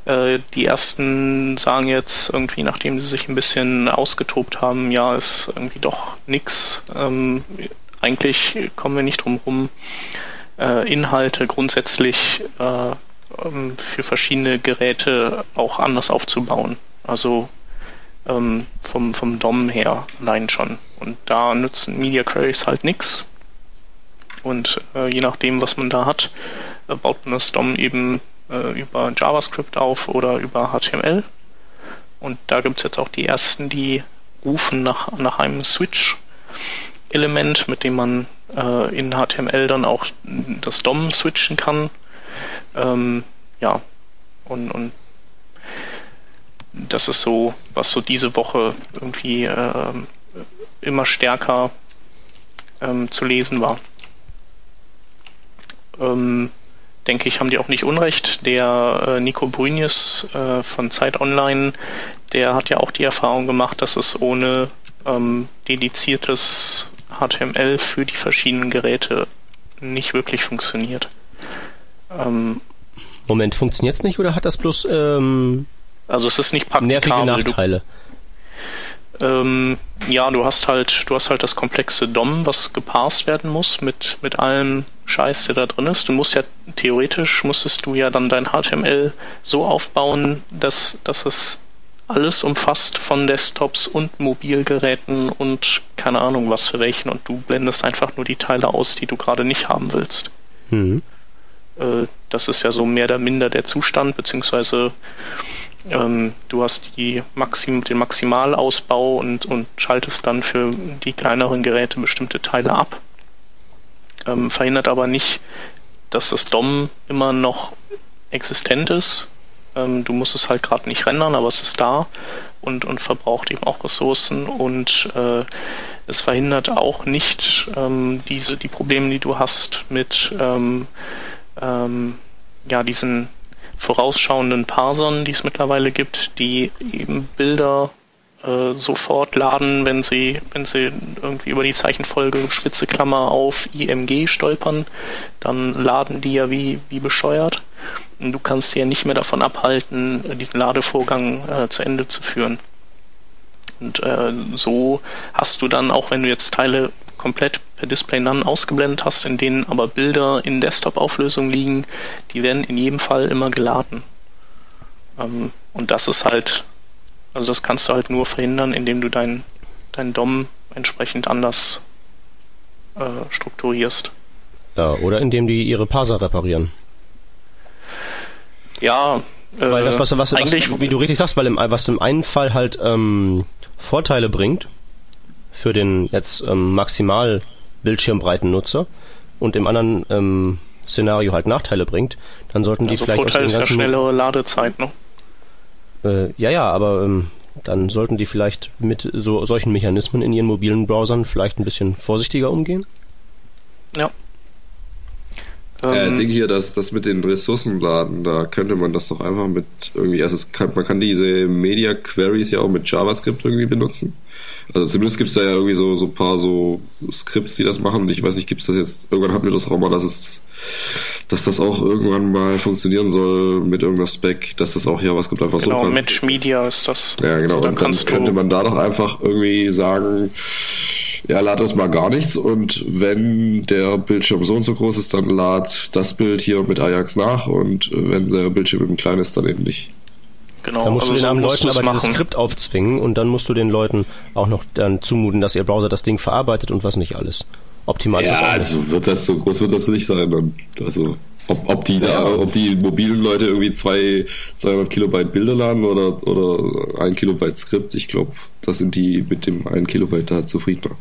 Äh, die ersten sagen jetzt irgendwie, nachdem sie sich ein bisschen ausgetobt haben, ja, ist irgendwie doch nix. Ähm, eigentlich kommen wir nicht drum rum, äh, Inhalte grundsätzlich äh, ähm, für verschiedene Geräte auch anders aufzubauen. Also ähm, vom, vom DOM her allein schon. Und da nützen Media Queries halt nichts. Und äh, je nachdem, was man da hat, äh, baut man das DOM eben äh, über JavaScript auf oder über HTML. Und da gibt es jetzt auch die ersten, die rufen nach, nach einem Switch-Element, mit dem man äh, in HTML dann auch das DOM switchen kann. Ähm, ja, und, und das ist so, was so diese Woche irgendwie äh, immer stärker ähm, zu lesen war. Ähm, denke ich, haben die auch nicht Unrecht. Der äh, Nico Brünjes äh, von Zeit Online, der hat ja auch die Erfahrung gemacht, dass es ohne ähm, dediziertes HTML für die verschiedenen Geräte nicht wirklich funktioniert. Ähm, Moment, funktioniert es nicht oder hat das bloß ähm, also es ist nicht praktikabel. Nervige Nachteile. Du, ähm, ja, du hast halt, du hast halt das komplexe DOM, was geparst werden muss mit, mit allem Scheiß, der da drin ist. Du musst ja theoretisch musstest du ja dann dein HTML so aufbauen, dass, dass es alles umfasst von Desktops und Mobilgeräten und keine Ahnung was für welchen und du blendest einfach nur die Teile aus, die du gerade nicht haben willst. Mhm. Äh, das ist ja so mehr oder minder der Zustand, beziehungsweise ähm, du hast die Maxim, den Maximalausbau und, und schaltest dann für die kleineren Geräte bestimmte Teile ab. Ähm, verhindert aber nicht, dass das DOM immer noch existent ist. Ähm, du musst es halt gerade nicht rendern, aber es ist da und, und verbraucht eben auch Ressourcen und äh, es verhindert auch nicht ähm, diese die Probleme, die du hast mit ähm, ähm, ja diesen vorausschauenden Parsern, die es mittlerweile gibt, die eben Bilder äh, sofort laden, wenn sie, wenn sie irgendwie über die Zeichenfolge spitze Klammer auf IMG stolpern, dann laden die ja wie, wie bescheuert. Und du kannst sie ja nicht mehr davon abhalten, diesen Ladevorgang äh, zu Ende zu führen. Und äh, so hast du dann, auch wenn du jetzt Teile komplett per Display None ausgeblendet hast, in denen aber Bilder in Desktop-Auflösung liegen, die werden in jedem Fall immer geladen. Ähm, und das ist halt, also das kannst du halt nur verhindern, indem du dein, dein DOM entsprechend anders äh, strukturierst. Ja, oder indem die ihre Parser reparieren. Ja, äh, weil das, was, was, was, wie du richtig sagst, weil im, was im einen Fall halt ähm, Vorteile bringt, für den jetzt ähm, maximal Bildschirmbreiten-Nutzer und im anderen ähm, Szenario halt Nachteile bringt, dann sollten die also vielleicht Vorteil ist ja schnellere Ladezeit, ne? Äh, ja, ja, aber ähm, dann sollten die vielleicht mit so solchen Mechanismen in ihren mobilen Browsern vielleicht ein bisschen vorsichtiger umgehen. Ja. Ähm, ich denke hier, dass das mit den Ressourcenladen, da könnte man das doch einfach mit irgendwie, also kann, man kann diese Media Queries ja auch mit JavaScript irgendwie benutzen. Also zumindest gibt es da ja irgendwie so, so ein paar so Skripts, die das machen. Und ich weiß nicht, gibt es das jetzt, irgendwann hatten wir das auch mal, dass es, dass das auch irgendwann mal funktionieren soll mit irgendeiner Spec, dass das auch JavaScript einfach genau, so kann. Match Media ist das. Ja, genau. Also, dann und dann könnte man da doch einfach irgendwie sagen, ja, lad uns mal gar nichts und wenn der Bildschirm so und so groß ist, dann lad das Bild hier mit Ajax nach und wenn der Bildschirm eben klein ist, dann eben nicht. Genau. Da musst also du den armen Leuten aber machen. dieses Skript aufzwingen und dann musst du den Leuten auch noch dann zumuten, dass ihr Browser das Ding verarbeitet und was nicht alles. Optimal ja, also wird das so groß wird das nicht sein. Also ob, ob die da, ob die mobilen Leute irgendwie zwei, 200 Kilobyte Bilder laden oder, oder ein Kilobyte Skript, ich glaube, da sind die mit dem ein Kilobyte da zufriedener.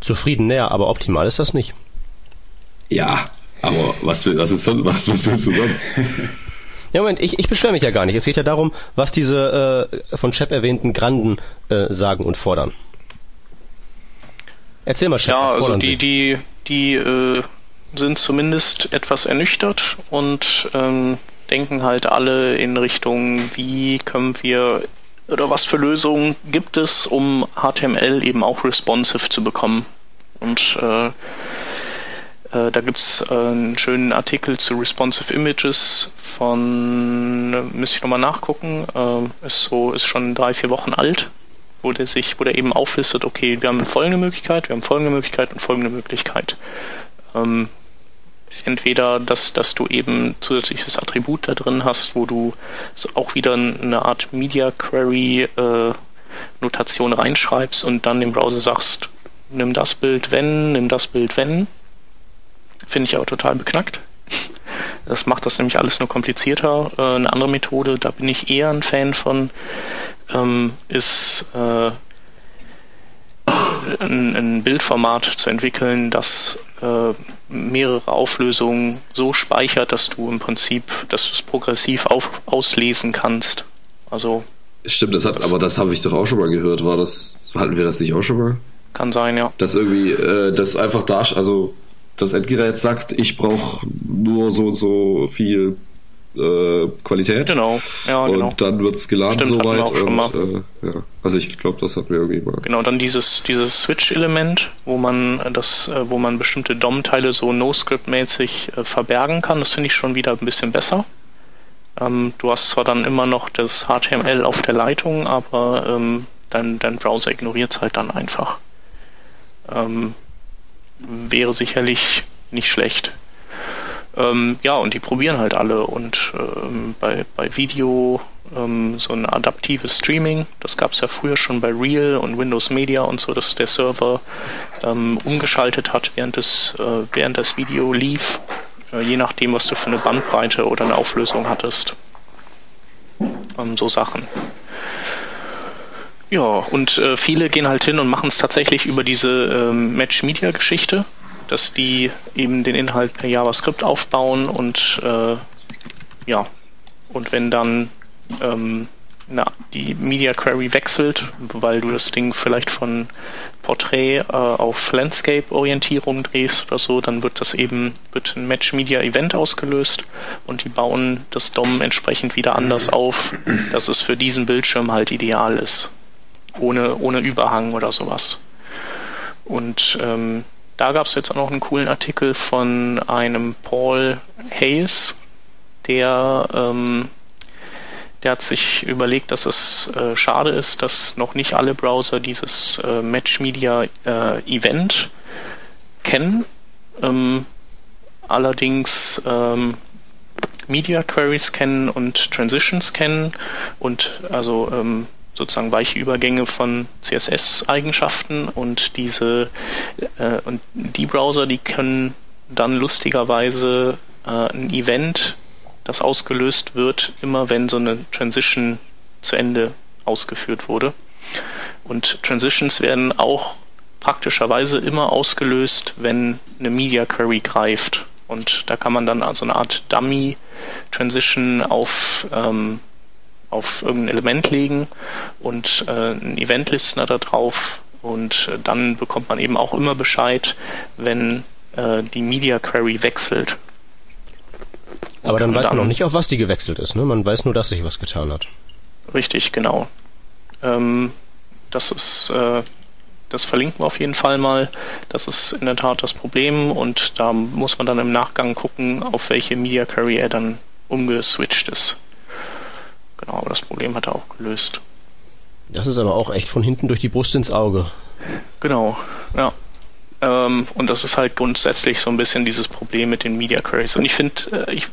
zufrieden, näher, aber optimal ist das nicht. Ja, aber was, was, ist was willst du sonst? <laughs> Ja, Moment, ich, ich beschwere mich ja gar nicht. Es geht ja darum, was diese äh, von Shep erwähnten Granden äh, sagen und fordern. Erzähl mal, Shep. Ja, also die, die, die äh, sind zumindest etwas ernüchtert und ähm, denken halt alle in Richtung, wie können wir oder was für Lösungen gibt es, um HTML eben auch responsive zu bekommen. Und äh, äh, da gibt es äh, einen schönen Artikel zu Responsive Images von, äh, müsste ich nochmal nachgucken, ist so, ist schon drei, vier Wochen alt, wo der sich, wo der eben auflistet, okay, wir haben folgende Möglichkeit, wir haben folgende Möglichkeit und folgende Möglichkeit. Ähm, entweder, dass, dass du eben zusätzliches Attribut da drin hast, wo du so auch wieder eine Art Media Query äh, Notation reinschreibst und dann dem Browser sagst, nimm das Bild wenn, nimm das Bild wenn. Finde ich aber total beknackt. Das macht das nämlich alles nur komplizierter. Äh, eine andere Methode, da bin ich eher ein Fan von, ähm, ist äh, ein, ein, Bildformat zu entwickeln, das äh, mehrere Auflösungen so speichert, dass du im Prinzip, dass du es progressiv auf, auslesen kannst. Also Stimmt, das hat, das aber das habe ich doch auch schon mal gehört. War das, hatten wir das nicht auch schon mal? Kann sein, ja. Dass irgendwie, äh, das einfach da, also das Endgerät sagt, ich brauche nur so und so viel äh, Qualität. Genau, ja, und genau. dann wird es geladen Stimmt, soweit. Und, äh, ja. Also ich glaube, das hatten wir irgendwie mal. Genau, dann dieses, dieses Switch-Element, wo man das, äh, wo man bestimmte DOM-Teile so no-script-mäßig äh, verbergen kann, das finde ich schon wieder ein bisschen besser. Ähm, du hast zwar dann immer noch das HTML auf der Leitung, aber ähm, dein, dein Browser ignoriert es halt dann einfach. Ähm, wäre sicherlich nicht schlecht. Ähm, ja, und die probieren halt alle. Und ähm, bei, bei Video ähm, so ein adaptives Streaming, das gab es ja früher schon bei Real und Windows Media und so, dass der Server ähm, umgeschaltet hat, während das, äh, während das Video lief, äh, je nachdem, was du für eine Bandbreite oder eine Auflösung hattest. Ähm, so Sachen. Ja, und äh, viele gehen halt hin und machen es tatsächlich über diese ähm, Match-Media-Geschichte dass die eben den Inhalt per JavaScript aufbauen und äh, ja, und wenn dann ähm, na, die Media Query wechselt, weil du das Ding vielleicht von Portrait äh, auf Landscape-Orientierung drehst oder so, dann wird das eben, wird ein Match Media Event ausgelöst und die bauen das DOM entsprechend wieder anders auf, dass es für diesen Bildschirm halt ideal ist. Ohne, ohne Überhang oder sowas. Und ähm, da gab es jetzt auch noch einen coolen Artikel von einem Paul Hayes, der, ähm, der hat sich überlegt, dass es äh, schade ist, dass noch nicht alle Browser dieses äh, Match Media äh, Event kennen. Ähm, allerdings ähm, Media Queries kennen und Transitions kennen und also ähm, sozusagen weiche Übergänge von CSS-Eigenschaften und diese äh, und die Browser, die können dann lustigerweise äh, ein Event, das ausgelöst wird, immer wenn so eine Transition zu Ende ausgeführt wurde. Und Transitions werden auch praktischerweise immer ausgelöst, wenn eine Media Query greift. Und da kann man dann also eine Art Dummy Transition auf ähm, auf irgendein Element legen und äh, einen Event-Listener da drauf und äh, dann bekommt man eben auch immer Bescheid, wenn äh, die Media Query wechselt. Aber dann weiß dann, man noch nicht, auf was die gewechselt ist. Ne? Man weiß nur, dass sich was getan hat. Richtig, genau. Ähm, das ist, äh, das verlinken wir auf jeden Fall mal. Das ist in der Tat das Problem und da muss man dann im Nachgang gucken, auf welche Media Query er dann umgeswitcht ist. Genau, aber das Problem hat er auch gelöst. Das ist aber auch echt von hinten durch die Brust ins Auge. Genau, ja. Ähm, und das ist halt grundsätzlich so ein bisschen dieses Problem mit den Media Queries. Und ich finde, äh, ich,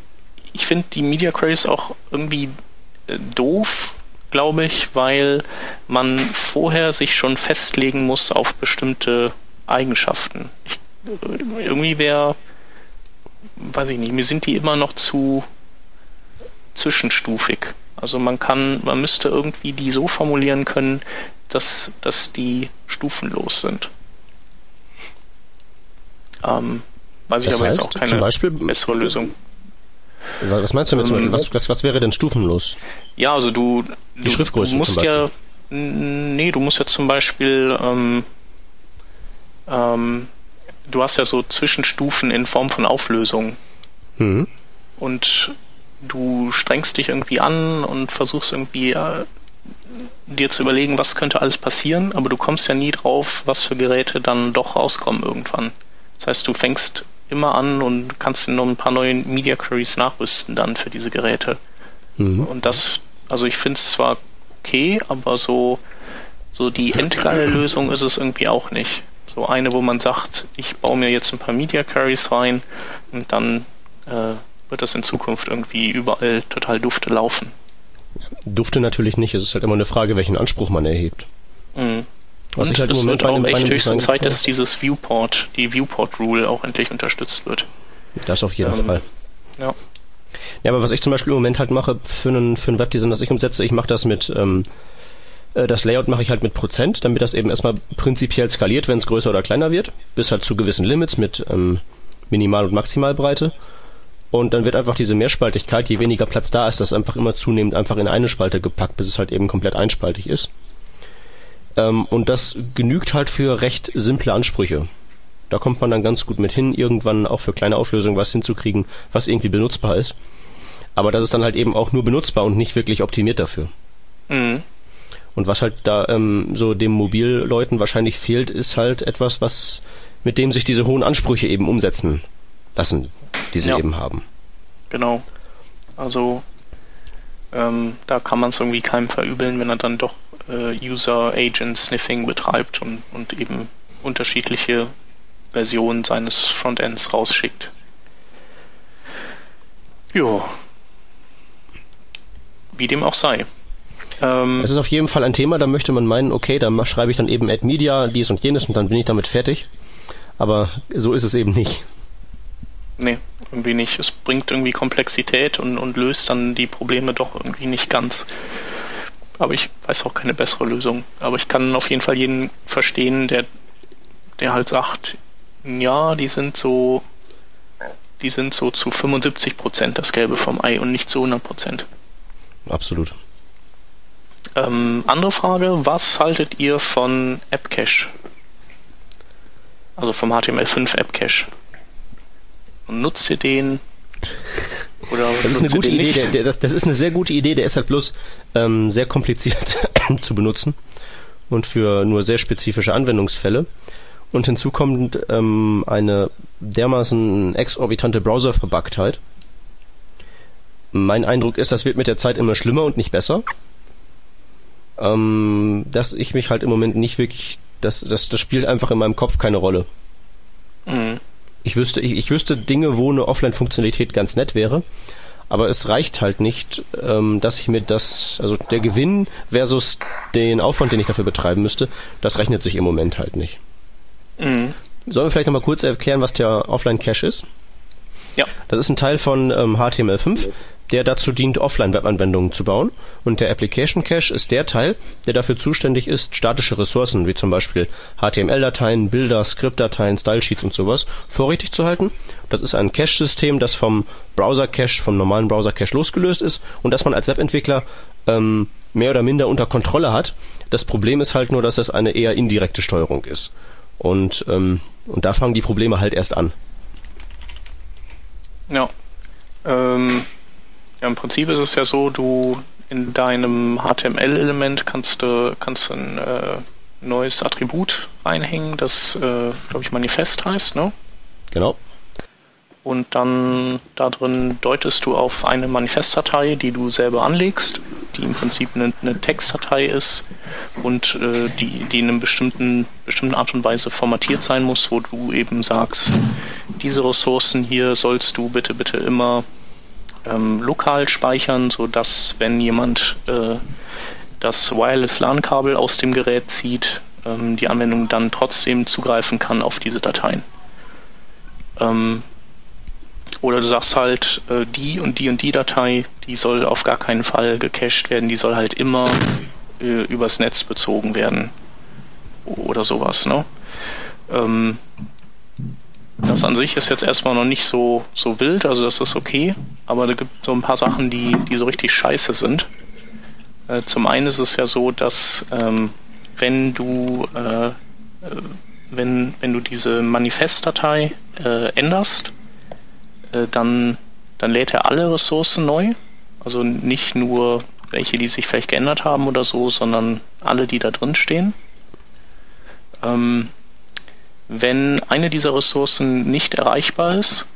ich finde die Media Queries auch irgendwie äh, doof, glaube ich, weil man vorher sich schon festlegen muss auf bestimmte Eigenschaften. Ich, äh, irgendwie wäre, weiß ich nicht, mir sind die immer noch zu zwischenstufig. Also man kann, man müsste irgendwie die so formulieren können, dass, dass die stufenlos sind. Ähm, weiß ich aber heißt, jetzt auch keine Beispiel, bessere Lösung. Was meinst du mit ähm, was, was, was wäre denn stufenlos? Ja, also du, Die du, Schriftgröße du musst ja, nee, du musst ja zum Beispiel, ähm, ähm, du hast ja so Zwischenstufen in Form von Auflösung. Mhm. Und du strengst dich irgendwie an und versuchst irgendwie äh, dir zu überlegen, was könnte alles passieren, aber du kommst ja nie drauf, was für Geräte dann doch rauskommen irgendwann. Das heißt, du fängst immer an und kannst noch ein paar neue Media Queries nachrüsten dann für diese Geräte. Mhm. Und das, also ich finde es zwar okay, aber so, so die endgeile Lösung ist es irgendwie auch nicht. So eine, wo man sagt, ich baue mir jetzt ein paar Media Queries rein und dann äh, wird das in Zukunft irgendwie überall total dufte laufen. Dufte natürlich nicht, es ist halt immer eine Frage, welchen Anspruch man erhebt. Mhm. Was und ich halt Moment wird auch echt höchste Zeit, dass dieses Viewport, die Viewport-Rule auch endlich unterstützt wird. Das auf jeden ähm, Fall. Ja. Ja, aber was ich zum Beispiel im Moment halt mache für einen, für einen Webdesign, das ich umsetze, ich mache das mit, ähm, äh, das Layout mache ich halt mit Prozent, damit das eben erstmal prinzipiell skaliert, wenn es größer oder kleiner wird, bis halt zu gewissen Limits mit ähm, Minimal- und Maximalbreite. Und dann wird einfach diese Mehrspaltigkeit, je weniger Platz da ist, das einfach immer zunehmend einfach in eine Spalte gepackt, bis es halt eben komplett einspaltig ist. Ähm, und das genügt halt für recht simple Ansprüche. Da kommt man dann ganz gut mit hin, irgendwann auch für kleine Auflösungen was hinzukriegen, was irgendwie benutzbar ist. Aber das ist dann halt eben auch nur benutzbar und nicht wirklich optimiert dafür. Mhm. Und was halt da ähm, so dem Mobilleuten wahrscheinlich fehlt, ist halt etwas, was mit dem sich diese hohen Ansprüche eben umsetzen lassen, die sie ja. eben haben. Genau. Also ähm, da kann man es irgendwie keinem verübeln, wenn er dann doch äh, User-Agent-Sniffing betreibt und, und eben unterschiedliche Versionen seines Frontends rausschickt. Jo. Wie dem auch sei. Ähm, es ist auf jeden Fall ein Thema, da möchte man meinen, okay, da schreibe ich dann eben Add Media, dies und jenes und dann bin ich damit fertig. Aber so ist es eben nicht. Nee, irgendwie nicht. Es bringt irgendwie Komplexität und, und löst dann die Probleme doch irgendwie nicht ganz. Aber ich weiß auch keine bessere Lösung. Aber ich kann auf jeden Fall jeden verstehen, der, der halt sagt, ja, die sind so, die sind so zu 75 Prozent das Gelbe vom Ei und nicht zu 100 Prozent. Absolut. Ähm, andere Frage, was haltet ihr von AppCache? Also vom HTML5 AppCache? Und nutzt ihr den? Oder das ist eine gute Idee. Der, der, das, das, ist eine sehr gute Idee. Der ist halt bloß ähm, sehr kompliziert <laughs> zu benutzen und für nur sehr spezifische Anwendungsfälle. Und hinzu kommt ähm, eine dermaßen exorbitante Browser-Verbugtheit. Mein Eindruck ist, das wird mit der Zeit immer schlimmer und nicht besser. Ähm, dass ich mich halt im Moment nicht wirklich, das, das, das spielt einfach in meinem Kopf keine Rolle. Mhm. Ich wüsste, ich, ich wüsste Dinge, wo eine Offline-Funktionalität ganz nett wäre, aber es reicht halt nicht, ähm, dass ich mir das, also der Gewinn versus den Aufwand, den ich dafür betreiben müsste, das rechnet sich im Moment halt nicht. Mhm. Sollen wir vielleicht nochmal kurz erklären, was der Offline-Cache ist? Ja. Das ist ein Teil von ähm, HTML5 der dazu dient, Offline-Webanwendungen zu bauen. Und der Application Cache ist der Teil, der dafür zuständig ist, statische Ressourcen wie zum Beispiel HTML-Dateien, Bilder, Skriptdateien, Stylesheets und sowas vorrätig zu halten. Das ist ein Cache-System, das vom Browser-Cache, vom normalen Browser-Cache losgelöst ist und das man als Webentwickler ähm, mehr oder minder unter Kontrolle hat. Das Problem ist halt nur, dass es eine eher indirekte Steuerung ist. Und, ähm, und da fangen die Probleme halt erst an. Ja. Ähm, ja, im Prinzip ist es ja so, du in deinem HTML-Element kannst du kannst ein äh, neues Attribut reinhängen, das, äh, glaube ich, Manifest heißt, ne? Genau. Und dann da drin deutest du auf eine Manifestdatei, die du selber anlegst, die im Prinzip eine, eine Textdatei ist und äh, die, die in einer bestimmten, bestimmten Art und Weise formatiert sein muss, wo du eben sagst, diese Ressourcen hier sollst du bitte, bitte immer ähm, lokal speichern, sodass wenn jemand äh, das Wireless LAN-Kabel aus dem Gerät zieht, ähm, die Anwendung dann trotzdem zugreifen kann auf diese Dateien. Ähm, oder du sagst halt, äh, die und die und die Datei, die soll auf gar keinen Fall gecached werden, die soll halt immer äh, übers Netz bezogen werden. Oder sowas, ne? Ähm, das an sich ist jetzt erstmal noch nicht so, so wild, also das ist okay, aber da gibt so ein paar Sachen, die, die so richtig scheiße sind. Äh, zum einen ist es ja so, dass ähm, wenn du äh, äh wenn, wenn du diese Manifestdatei äh, änderst, äh, dann, dann lädt er alle Ressourcen neu. Also nicht nur welche, die sich vielleicht geändert haben oder so, sondern alle, die da drin stehen. Ähm, wenn eine dieser Ressourcen nicht erreichbar ist,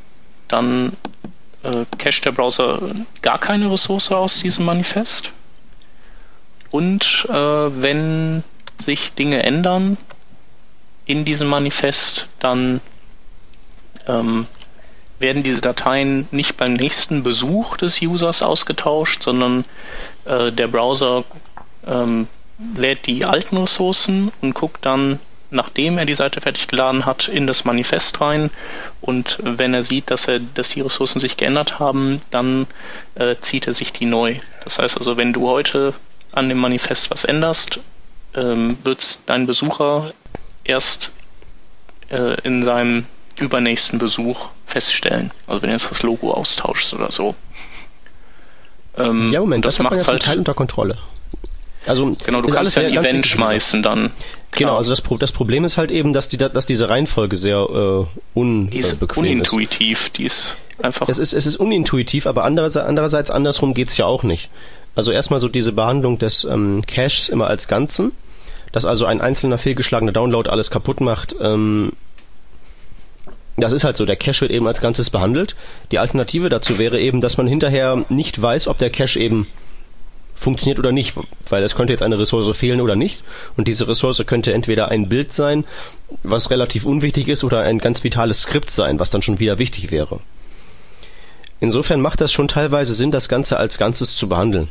dann äh, cache der Browser gar keine Ressource aus diesem Manifest. Und äh, wenn sich Dinge ändern in diesem Manifest, dann ähm, werden diese Dateien nicht beim nächsten Besuch des Users ausgetauscht, sondern äh, der Browser ähm, lädt die alten Ressourcen und guckt dann, nachdem er die Seite fertig geladen hat, in das Manifest rein. Und wenn er sieht, dass er, dass die Ressourcen sich geändert haben, dann äh, zieht er sich die neu. Das heißt also, wenn du heute an dem Manifest was änderst, ähm, wird dein Besucher erst äh, in seinem übernächsten Besuch feststellen. Also wenn du jetzt das Logo austauschst oder so. Ähm, ja, Moment, das, das macht halt Teil unter Kontrolle. Also genau, du kannst ja ein Event schmeißen dann. Genau, also das, das, Problem ist halt eben, dass, die, dass diese Reihenfolge sehr äh, unbequem die ist. Unintuitiv, die ist einfach. Es ist, es ist unintuitiv, aber andererseits, andererseits andersrum geht's ja auch nicht. Also erstmal so diese Behandlung des ähm, Caches immer als Ganzen, dass also ein einzelner fehlgeschlagener Download alles kaputt macht. Ähm, das ist halt so, der Cache wird eben als Ganzes behandelt. Die Alternative dazu wäre eben, dass man hinterher nicht weiß, ob der Cache eben funktioniert oder nicht, weil es könnte jetzt eine Ressource fehlen oder nicht. Und diese Ressource könnte entweder ein Bild sein, was relativ unwichtig ist, oder ein ganz vitales Skript sein, was dann schon wieder wichtig wäre. Insofern macht das schon teilweise Sinn, das Ganze als Ganzes zu behandeln.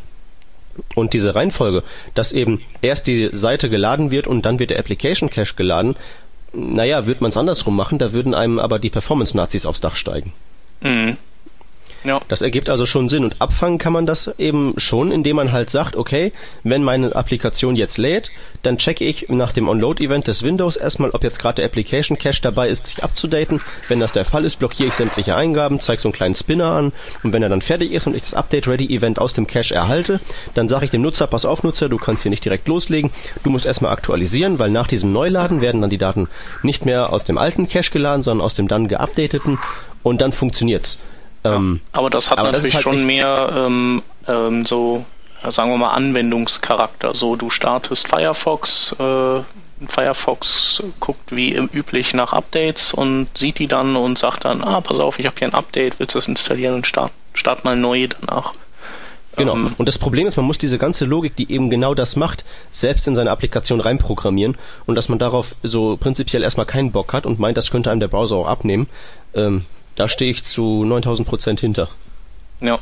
Und diese Reihenfolge, dass eben erst die Seite geladen wird und dann wird der Application Cache geladen, naja, würde man es andersrum machen, da würden einem aber die Performance-Nazis aufs Dach steigen. Mhm. Ja. Das ergibt also schon Sinn. Und abfangen kann man das eben schon, indem man halt sagt, okay, wenn meine Applikation jetzt lädt, dann checke ich nach dem Onload-Event des Windows erstmal, ob jetzt gerade der Application Cache dabei ist, sich abzudaten. Wenn das der Fall ist, blockiere ich sämtliche Eingaben, zeige so einen kleinen Spinner an und wenn er dann fertig ist und ich das Update-Ready-Event aus dem Cache erhalte, dann sage ich dem Nutzer, pass auf Nutzer, du kannst hier nicht direkt loslegen, du musst erstmal aktualisieren, weil nach diesem Neuladen werden dann die Daten nicht mehr aus dem alten Cache geladen, sondern aus dem dann geupdateten und dann funktioniert's. Ähm, aber das hat aber natürlich das halt schon mehr ähm, ähm, so, sagen wir mal, Anwendungscharakter. So, du startest Firefox, äh, Firefox guckt wie üblich nach Updates und sieht die dann und sagt dann, ah, pass auf, ich habe hier ein Update, willst du das installieren und start, start mal neu danach. Genau. Ähm, und das Problem ist, man muss diese ganze Logik, die eben genau das macht, selbst in seine Applikation reinprogrammieren und dass man darauf so prinzipiell erstmal keinen Bock hat und meint, das könnte einem der Browser auch abnehmen. Ähm, da stehe ich zu 9000 Prozent hinter. Ja.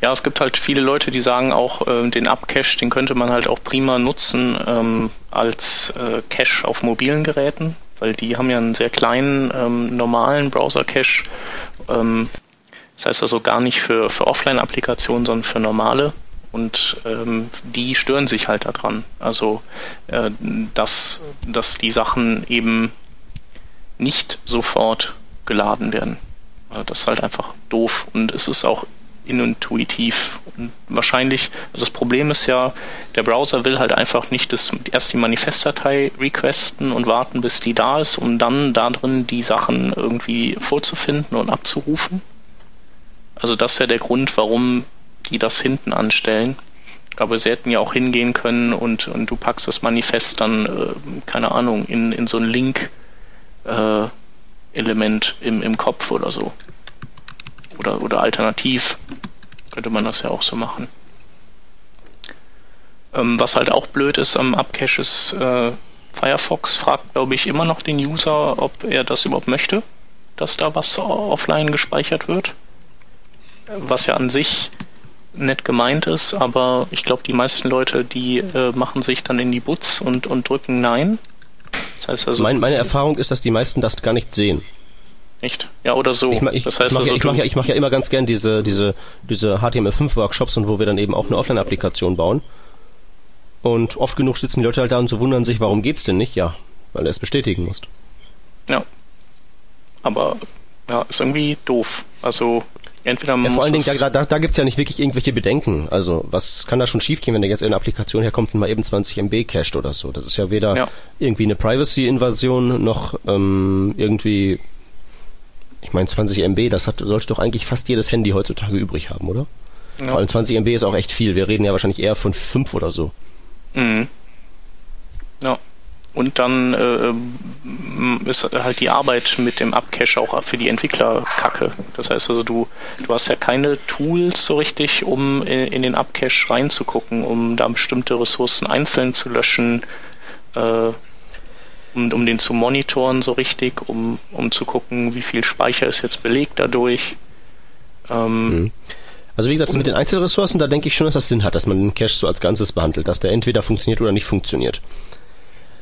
Ja, es gibt halt viele Leute, die sagen auch, äh, den Upcache, den könnte man halt auch prima nutzen ähm, als äh, Cache auf mobilen Geräten, weil die haben ja einen sehr kleinen ähm, normalen Browser-Cache. Ähm, das heißt also gar nicht für, für Offline-Applikationen, sondern für normale. Und ähm, die stören sich halt daran. Also, äh, dass, dass die Sachen eben nicht sofort geladen werden. Das ist halt einfach doof und es ist auch inintuitiv. Und wahrscheinlich, also das Problem ist ja, der Browser will halt einfach nicht das, erst die Manifestdatei requesten und warten, bis die da ist, um dann da drin die Sachen irgendwie vorzufinden und abzurufen. Also das ist ja der Grund, warum die das hinten anstellen. Aber sie hätten ja auch hingehen können und, und du packst das Manifest dann, äh, keine Ahnung, in, in so einen Link äh, Element im, im Kopf oder so. Oder, oder alternativ könnte man das ja auch so machen. Ähm, was halt auch blöd ist am Upcache ist, äh, Firefox fragt, glaube ich, immer noch den User, ob er das überhaupt möchte, dass da was offline gespeichert wird. Was ja an sich nett gemeint ist, aber ich glaube, die meisten Leute, die äh, machen sich dann in die Butz und, und drücken Nein. Das heißt also, mein, meine Erfahrung ist, dass die meisten das gar nicht sehen. Nicht? Ja, oder so. Ich, ich, das heißt ich mache also, ja, mach ja, mach ja immer ganz gern diese, diese, diese HTML5-Workshops und wo wir dann eben auch eine Offline-Applikation bauen. Und oft genug sitzen die Leute halt da und so wundern sich, warum geht's denn nicht? Ja, weil er es bestätigen muss. Ja. aber ja, ist irgendwie doof. Also entweder man ja, vor allen Dingen, da, da, da gibt es ja nicht wirklich irgendwelche Bedenken. Also was kann da schon schiefgehen, wenn da jetzt eine Applikation herkommt und mal eben 20 MB cached oder so? Das ist ja weder ja. irgendwie eine Privacy-Invasion noch ähm, irgendwie ich meine 20 MB, das hat, sollte doch eigentlich fast jedes Handy heutzutage übrig haben, oder? Ja. Vor allem 20 MB ist auch echt viel. Wir reden ja wahrscheinlich eher von 5 oder so. Mhm. Ja. Und dann äh, ist halt die Arbeit mit dem Upcache auch für die Entwickler kacke. Das heißt also, du, du hast ja keine Tools so richtig, um in, in den Upcache reinzugucken, um da bestimmte Ressourcen einzeln zu löschen, äh, um, um den zu monitoren so richtig, um, um zu gucken, wie viel Speicher ist jetzt belegt dadurch. Ähm, mhm. Also wie gesagt, mit den Einzelressourcen, da denke ich schon, dass das Sinn hat, dass man den Cache so als Ganzes behandelt, dass der entweder funktioniert oder nicht funktioniert.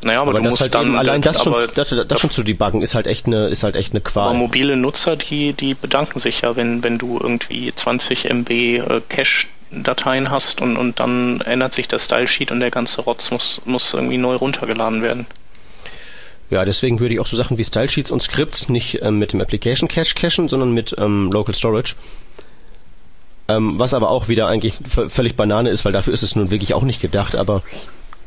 Naja, aber, aber das halt dann allein das schon, das, das, das schon zu debuggen ist halt echt eine ist halt echt eine Qual. Aber mobile Nutzer, die die bedanken sich ja, wenn wenn du irgendwie 20 MB äh, Cache Dateien hast und und dann ändert sich der Style Sheet und der ganze Rotz muss muss irgendwie neu runtergeladen werden. Ja, deswegen würde ich auch so Sachen wie Style Sheets und Scripts nicht ähm, mit dem Application Cache cachen, sondern mit ähm, Local Storage. Ähm, was aber auch wieder eigentlich völlig Banane ist, weil dafür ist es nun wirklich auch nicht gedacht, aber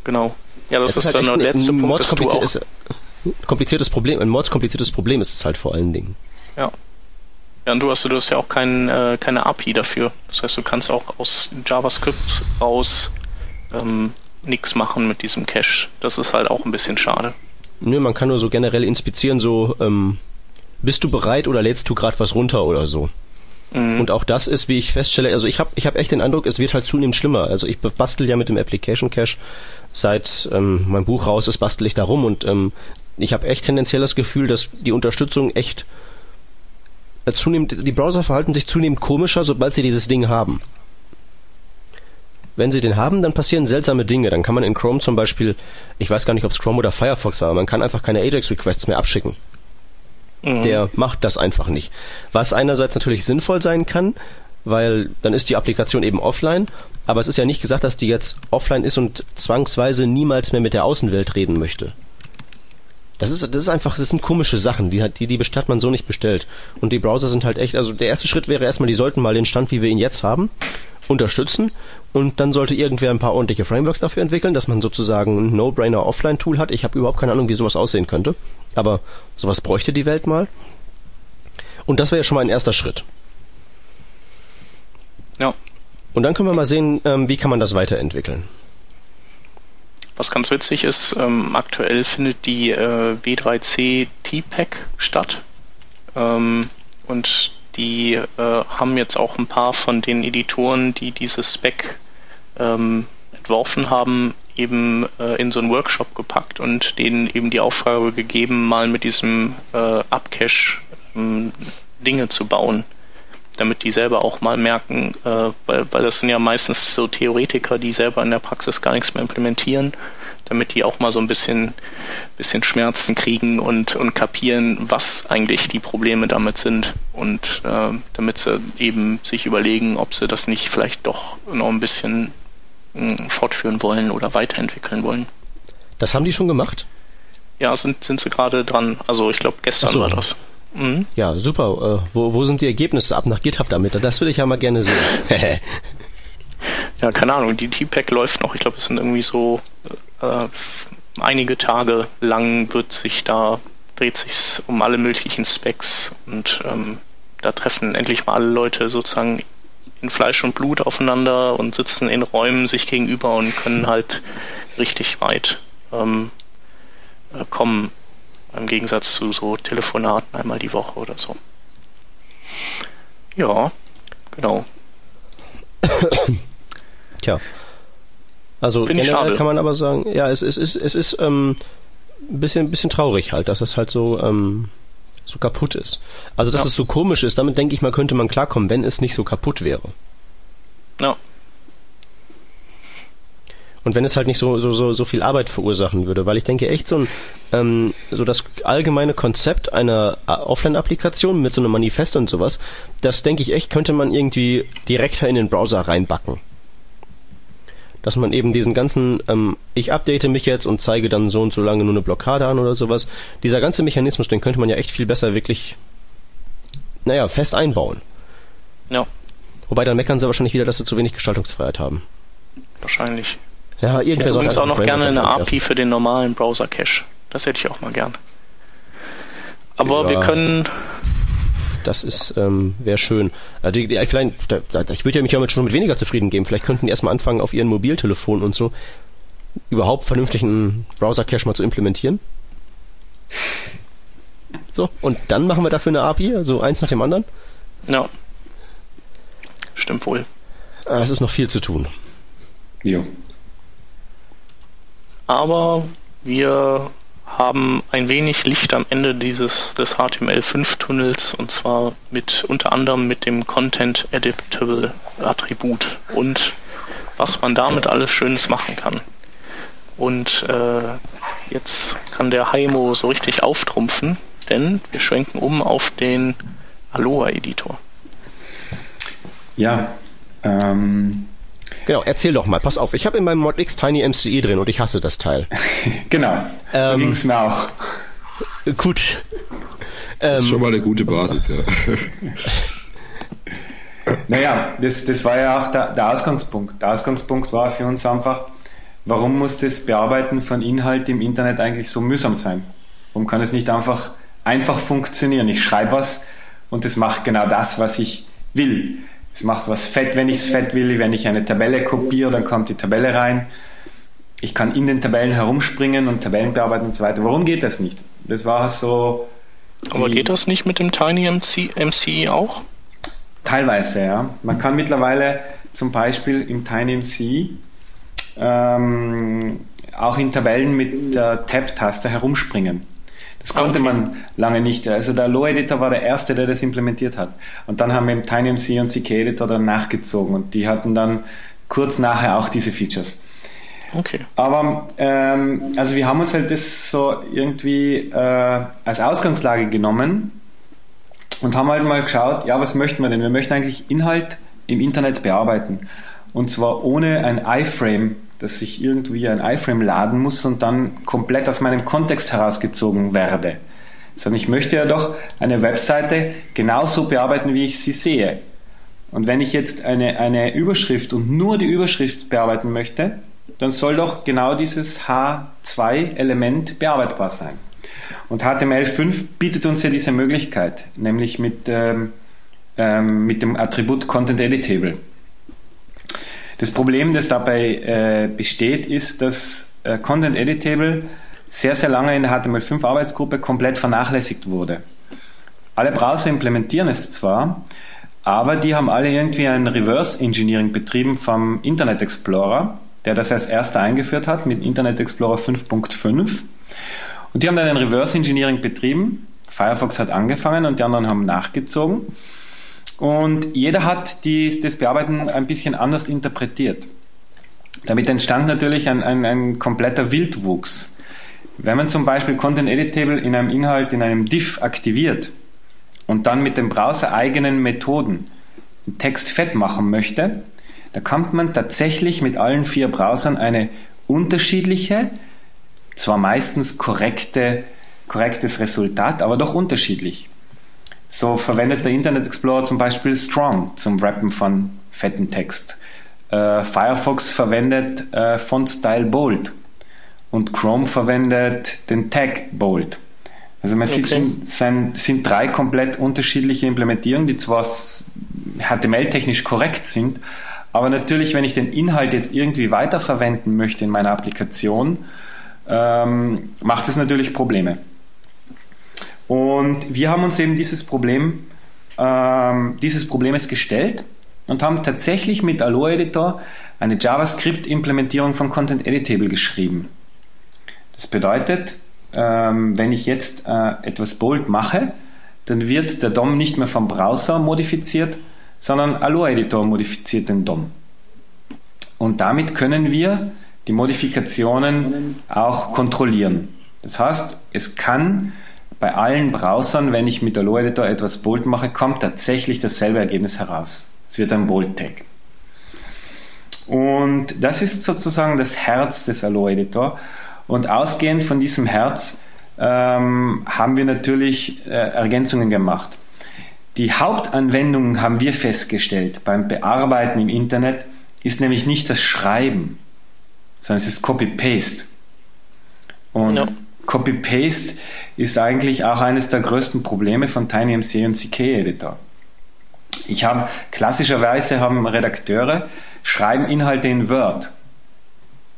genau. Ja, das, das ist, halt dann der letzte Punkt, dass du auch... kompliziertes Problem, ein mordskompliziertes Problem ist es halt vor allen Dingen. Ja. Ja, und du hast, du hast ja auch kein, äh, keine API dafür. Das heißt, du kannst auch aus JavaScript raus ähm, nichts machen mit diesem Cache. Das ist halt auch ein bisschen schade. Nö, man kann nur so generell inspizieren, so ähm, bist du bereit oder lädst du gerade was runter oder so. Mhm. Und auch das ist, wie ich feststelle, also ich habe ich hab echt den Eindruck, es wird halt zunehmend schlimmer. Also ich bastel ja mit dem Application Cache seit ähm, mein Buch raus ist, bastel ich da rum und ähm, ich habe echt tendenziell das Gefühl, dass die Unterstützung echt äh, zunehmend, die Browser verhalten sich zunehmend komischer, sobald sie dieses Ding haben. Wenn sie den haben, dann passieren seltsame Dinge. Dann kann man in Chrome zum Beispiel, ich weiß gar nicht, ob es Chrome oder Firefox war, man kann einfach keine Ajax-Requests mehr abschicken. Mhm. Der macht das einfach nicht. Was einerseits natürlich sinnvoll sein kann, weil dann ist die Applikation eben offline, aber es ist ja nicht gesagt, dass die jetzt offline ist und zwangsweise niemals mehr mit der Außenwelt reden möchte. Das ist, das ist einfach, das sind komische Sachen, die, die, die hat man so nicht bestellt. Und die Browser sind halt echt, also der erste Schritt wäre erstmal, die sollten mal den Stand, wie wir ihn jetzt haben, unterstützen und dann sollte irgendwer ein paar ordentliche Frameworks dafür entwickeln, dass man sozusagen ein No-Brainer Offline-Tool hat. Ich habe überhaupt keine Ahnung, wie sowas aussehen könnte. Aber sowas bräuchte die Welt mal. Und das wäre ja schon mal ein erster Schritt. Ja. Und dann können wir mal sehen, ähm, wie kann man das weiterentwickeln. Was ganz witzig ist, ähm, aktuell findet die äh, W3C T-Pack statt. Ähm, und die äh, haben jetzt auch ein paar von den Editoren, die dieses Spec ähm, entworfen haben, eben äh, in so einen Workshop gepackt und denen eben die Aufgabe gegeben, mal mit diesem äh, Upcache ähm, Dinge zu bauen, damit die selber auch mal merken, äh, weil, weil das sind ja meistens so Theoretiker, die selber in der Praxis gar nichts mehr implementieren, damit die auch mal so ein bisschen, bisschen Schmerzen kriegen und, und kapieren, was eigentlich die Probleme damit sind und äh, damit sie eben sich überlegen, ob sie das nicht vielleicht doch noch ein bisschen fortführen wollen oder weiterentwickeln wollen. Das haben die schon gemacht? Ja, sind, sind sie gerade dran. Also ich glaube, gestern so. war das. Mhm. Ja, super. Äh, wo, wo sind die Ergebnisse ab nach GitHub damit? Das würde ich ja mal gerne sehen. <laughs> ja, keine Ahnung. Die T-Pack läuft noch. Ich glaube, es sind irgendwie so äh, einige Tage lang wird sich da, dreht sich um alle möglichen Specs und ähm, da treffen endlich mal alle Leute sozusagen in Fleisch und Blut aufeinander und sitzen in Räumen sich gegenüber und können halt richtig weit ähm, äh, kommen. Im Gegensatz zu so Telefonaten einmal die Woche oder so. Ja, genau. <coughs> Tja. Also Find generell kann man aber sagen, ja, es, es ist, es ist ähm, ein bisschen, bisschen traurig halt, dass es halt so ähm, so kaputt ist. Also, dass ja. es so komisch ist, damit denke ich mal, könnte man klarkommen, wenn es nicht so kaputt wäre. Ja. Und wenn es halt nicht so, so, so, so viel Arbeit verursachen würde, weil ich denke echt so ein, ähm, so das allgemeine Konzept einer äh, Offline-Applikation mit so einem Manifest und sowas, das denke ich echt, könnte man irgendwie direkt in den Browser reinbacken. Dass man eben diesen ganzen, ähm, ich update mich jetzt und zeige dann so und so lange nur eine Blockade an oder sowas. Dieser ganze Mechanismus, den könnte man ja echt viel besser wirklich, naja, fest einbauen. Ja. Wobei dann meckern sie wahrscheinlich wieder, dass sie zu wenig Gestaltungsfreiheit haben. Wahrscheinlich. Ja, irgendwer ich hätte übrigens auch noch gerne eine API für den normalen Browser-Cache. Das hätte ich auch mal gern. Aber ja. wir können das ist ähm, wäre schön. Also die, die, vielleicht, da, da, ich würde ja mich damit schon mit weniger zufrieden geben. Vielleicht könnten die erstmal anfangen, auf ihren Mobiltelefon und so überhaupt vernünftigen Browser-Cache mal zu implementieren. So, und dann machen wir dafür eine API, also eins nach dem anderen. Ja. Stimmt wohl. Ah, es ist noch viel zu tun. Ja. Aber wir haben ein wenig Licht am Ende dieses des HTML5-Tunnels und zwar mit unter anderem mit dem Content Editable Attribut und was man damit alles Schönes machen kann. Und äh, jetzt kann der Heimo so richtig auftrumpfen, denn wir schwenken um auf den Aloha-Editor. Ja, ähm, Genau, erzähl doch mal, pass auf, ich habe in meinem Mod X Tiny MCE drin und ich hasse das Teil. <laughs> genau, ähm, so ging es mir auch. Gut. Das ist schon mal eine gute Basis, ja. <laughs> naja, das, das war ja auch der, der Ausgangspunkt. Der Ausgangspunkt war für uns einfach, warum muss das Bearbeiten von Inhalt im Internet eigentlich so mühsam sein? Warum kann es nicht einfach, einfach funktionieren? Ich schreibe was und es macht genau das, was ich will. Es macht was fett, wenn ich es fett will. Wenn ich eine Tabelle kopiere, dann kommt die Tabelle rein. Ich kann in den Tabellen herumspringen und Tabellen bearbeiten und so weiter. Warum geht das nicht? Das war so. Aber geht das nicht mit dem Tiny MC, MCE auch? Teilweise, ja. Man kann mittlerweile zum Beispiel im Tiny MC ähm, auch in Tabellen mit der Tab-Taste herumspringen. Das konnte man lange nicht. Also der Low Editor war der erste, der das implementiert hat. Und dann haben wir im TinyMC und CK Editor dann nachgezogen und die hatten dann kurz nachher auch diese Features. Okay. Aber ähm, also wir haben uns halt das so irgendwie äh, als Ausgangslage genommen und haben halt mal geschaut, ja, was möchten wir denn? Wir möchten eigentlich Inhalt im Internet bearbeiten. Und zwar ohne ein iFrame dass ich irgendwie ein iFrame laden muss und dann komplett aus meinem Kontext herausgezogen werde. Sondern ich möchte ja doch eine Webseite genauso bearbeiten, wie ich sie sehe. Und wenn ich jetzt eine, eine Überschrift und nur die Überschrift bearbeiten möchte, dann soll doch genau dieses H2-Element bearbeitbar sein. Und HTML5 bietet uns ja diese Möglichkeit, nämlich mit, ähm, ähm, mit dem Attribut Content Editable. Das Problem, das dabei äh, besteht, ist, dass äh, Content Editable sehr, sehr lange in der HTML5-Arbeitsgruppe komplett vernachlässigt wurde. Alle Browser implementieren es zwar, aber die haben alle irgendwie ein Reverse Engineering betrieben vom Internet Explorer, der das als erster eingeführt hat mit Internet Explorer 5.5. Und die haben dann ein Reverse Engineering betrieben. Firefox hat angefangen und die anderen haben nachgezogen. Und jeder hat die, das Bearbeiten ein bisschen anders interpretiert. Damit entstand natürlich ein, ein, ein kompletter Wildwuchs. Wenn man zum Beispiel Content Editable in einem Inhalt, in einem Div aktiviert und dann mit den browsereigenen Methoden den Text fett machen möchte, da kommt man tatsächlich mit allen vier Browsern eine unterschiedliche, zwar meistens korrekte, korrektes Resultat, aber doch unterschiedlich. So verwendet der Internet Explorer zum Beispiel Strong zum Rappen von fetten Text. Äh, Firefox verwendet äh, Font Style Bold und Chrome verwendet den Tag Bold. Also man okay. sieht schon, sind, sind drei komplett unterschiedliche Implementierungen, die zwar HTML-technisch korrekt sind, aber natürlich, wenn ich den Inhalt jetzt irgendwie weiterverwenden möchte in meiner Applikation, ähm, macht es natürlich Probleme. Und wir haben uns eben dieses Problem, ähm, dieses Problems gestellt und haben tatsächlich mit Aloha Editor eine JavaScript-Implementierung von Content Editable geschrieben. Das bedeutet, ähm, wenn ich jetzt äh, etwas bold mache, dann wird der DOM nicht mehr vom Browser modifiziert, sondern Aloha Editor modifiziert den DOM. Und damit können wir die Modifikationen auch kontrollieren. Das heißt, es kann bei allen Browsern, wenn ich mit der Low Editor etwas bold mache, kommt tatsächlich dasselbe Ergebnis heraus. Es wird ein Bold Tag. Und das ist sozusagen das Herz des Allo Editor. Und ausgehend von diesem Herz ähm, haben wir natürlich äh, Ergänzungen gemacht. Die Hauptanwendung haben wir festgestellt beim Bearbeiten im Internet ist nämlich nicht das Schreiben, sondern es ist Copy-Paste. Und ja. Copy-Paste ist eigentlich auch eines der größten Probleme von TinyMC und CK-Editor. Ich habe klassischerweise haben Redakteure schreiben Inhalte in Word.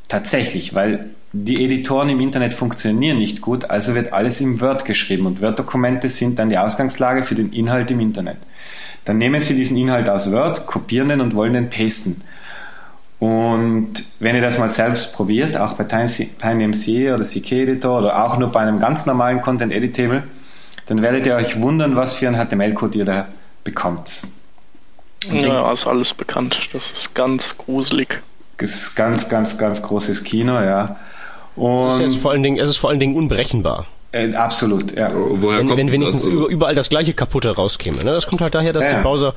Tatsächlich, weil die Editoren im Internet funktionieren nicht gut, also wird alles im Word geschrieben und Word-Dokumente sind dann die Ausgangslage für den Inhalt im Internet. Dann nehmen Sie diesen Inhalt aus Word, kopieren den und wollen den pasten. Und wenn ihr das mal selbst probiert, auch bei TinyMC oder CK Editor oder auch nur bei einem ganz normalen Content Editable, dann werdet ihr euch wundern, was für ein HTML-Code ihr da bekommt. Und ja, ist alles bekannt. Das ist ganz gruselig. Das ist ganz, ganz, ganz großes Kino, ja. Und es, ist vor allen Dingen, es ist vor allen Dingen unberechenbar. Äh, absolut, ja. Woher wenn, wenn wenigstens das, also? überall das gleiche kaputte rauskäme. Ne? Das kommt halt daher, dass ja. der Browser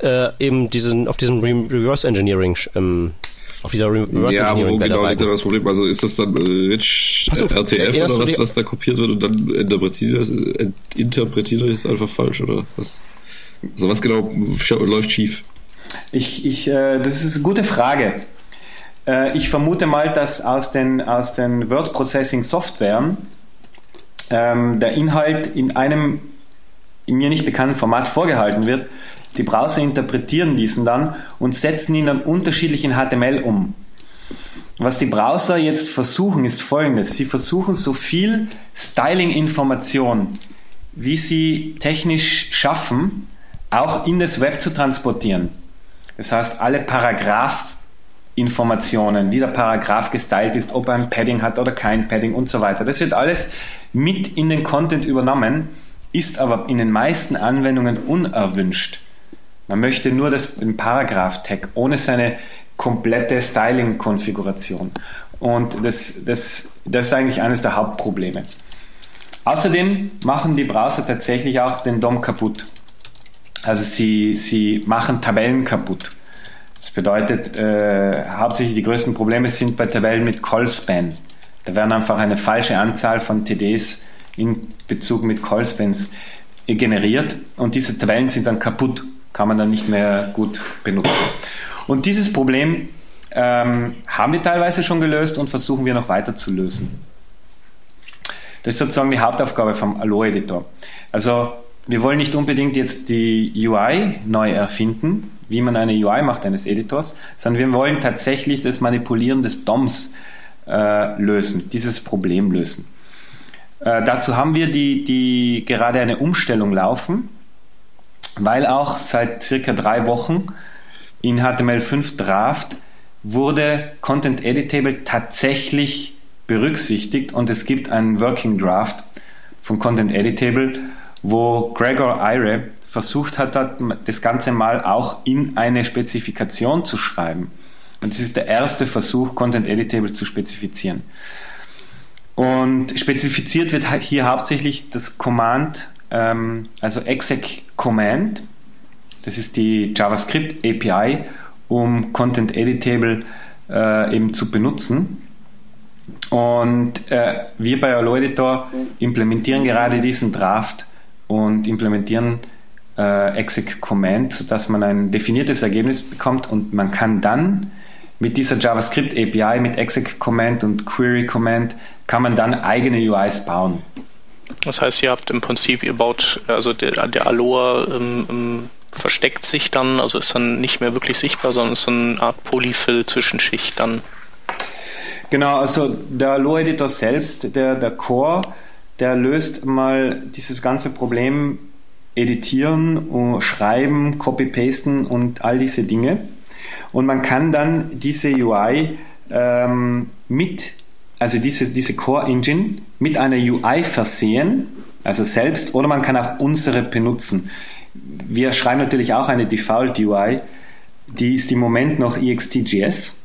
äh, eben diesen, auf diesem Reverse Engineering ähm, auf dieser Reverse Ja, wo genau liegt dann das Problem? Also ist das dann Rich auf, RTF oder was, was da kopiert wird und dann interpretiert das, interpretiert das einfach falsch oder was? Also was genau läuft schief? Ich, ich, äh, das ist eine gute Frage. Äh, ich vermute mal, dass aus den, aus den Word Processing Softwaren ähm, der Inhalt in einem in mir nicht bekannten Format vorgehalten wird. Die Browser interpretieren diesen dann und setzen ihn dann unterschiedlich in HTML um. Was die Browser jetzt versuchen, ist folgendes. Sie versuchen so viel Styling-Information, wie sie technisch schaffen, auch in das Web zu transportieren. Das heißt, alle Paragraph-Informationen, wie der Paragraph gestylt ist, ob er ein Padding hat oder kein Padding und so weiter. Das wird alles mit in den Content übernommen, ist aber in den meisten Anwendungen unerwünscht. Man möchte nur das, den Paragraph-Tag ohne seine komplette Styling-Konfiguration. Und das, das, das ist eigentlich eines der Hauptprobleme. Außerdem machen die Browser tatsächlich auch den DOM kaputt. Also sie, sie machen Tabellen kaputt. Das bedeutet, äh, hauptsächlich die größten Probleme sind bei Tabellen mit Callspan. Da werden einfach eine falsche Anzahl von TDs in Bezug mit Callspans generiert und diese Tabellen sind dann kaputt, kann man dann nicht mehr gut benutzen. Und dieses Problem ähm, haben wir teilweise schon gelöst und versuchen wir noch weiter zu lösen. Das ist sozusagen die Hauptaufgabe vom Allo-Editor. Also wir wollen nicht unbedingt jetzt die UI neu erfinden, wie man eine UI macht eines Editors, sondern wir wollen tatsächlich das Manipulieren des DOMs äh, lösen, dieses Problem lösen. Äh, dazu haben wir die, die gerade eine Umstellung laufen, weil auch seit circa drei Wochen in HTML5 Draft wurde Content Editable tatsächlich berücksichtigt und es gibt einen Working Draft von Content Editable wo Gregor Ire versucht hat, das Ganze mal auch in eine Spezifikation zu schreiben. Und es ist der erste Versuch, Content Editable zu spezifizieren. Und spezifiziert wird hier hauptsächlich das Command, ähm, also exec Command. Das ist die JavaScript API, um Content Editable äh, eben zu benutzen. Und äh, wir bei Allo Editor implementieren gerade diesen Draft und implementieren äh, exec command, sodass man ein definiertes Ergebnis bekommt und man kann dann mit dieser JavaScript API, mit exec command und query command, kann man dann eigene UIs bauen. Das heißt, ihr habt im Prinzip, ihr baut, also der, der Aloha ähm, ähm, versteckt sich dann, also ist dann nicht mehr wirklich sichtbar, sondern ist so eine Art Polyfill-Zwischenschicht dann. Genau, also der Aloha-Editor selbst, der, der Core, der löst mal dieses ganze Problem editieren, schreiben, copy-pasten und all diese Dinge. Und man kann dann diese UI ähm, mit, also diese, diese Core Engine mit einer UI versehen, also selbst, oder man kann auch unsere benutzen. Wir schreiben natürlich auch eine Default UI, die ist im Moment noch EXTJS,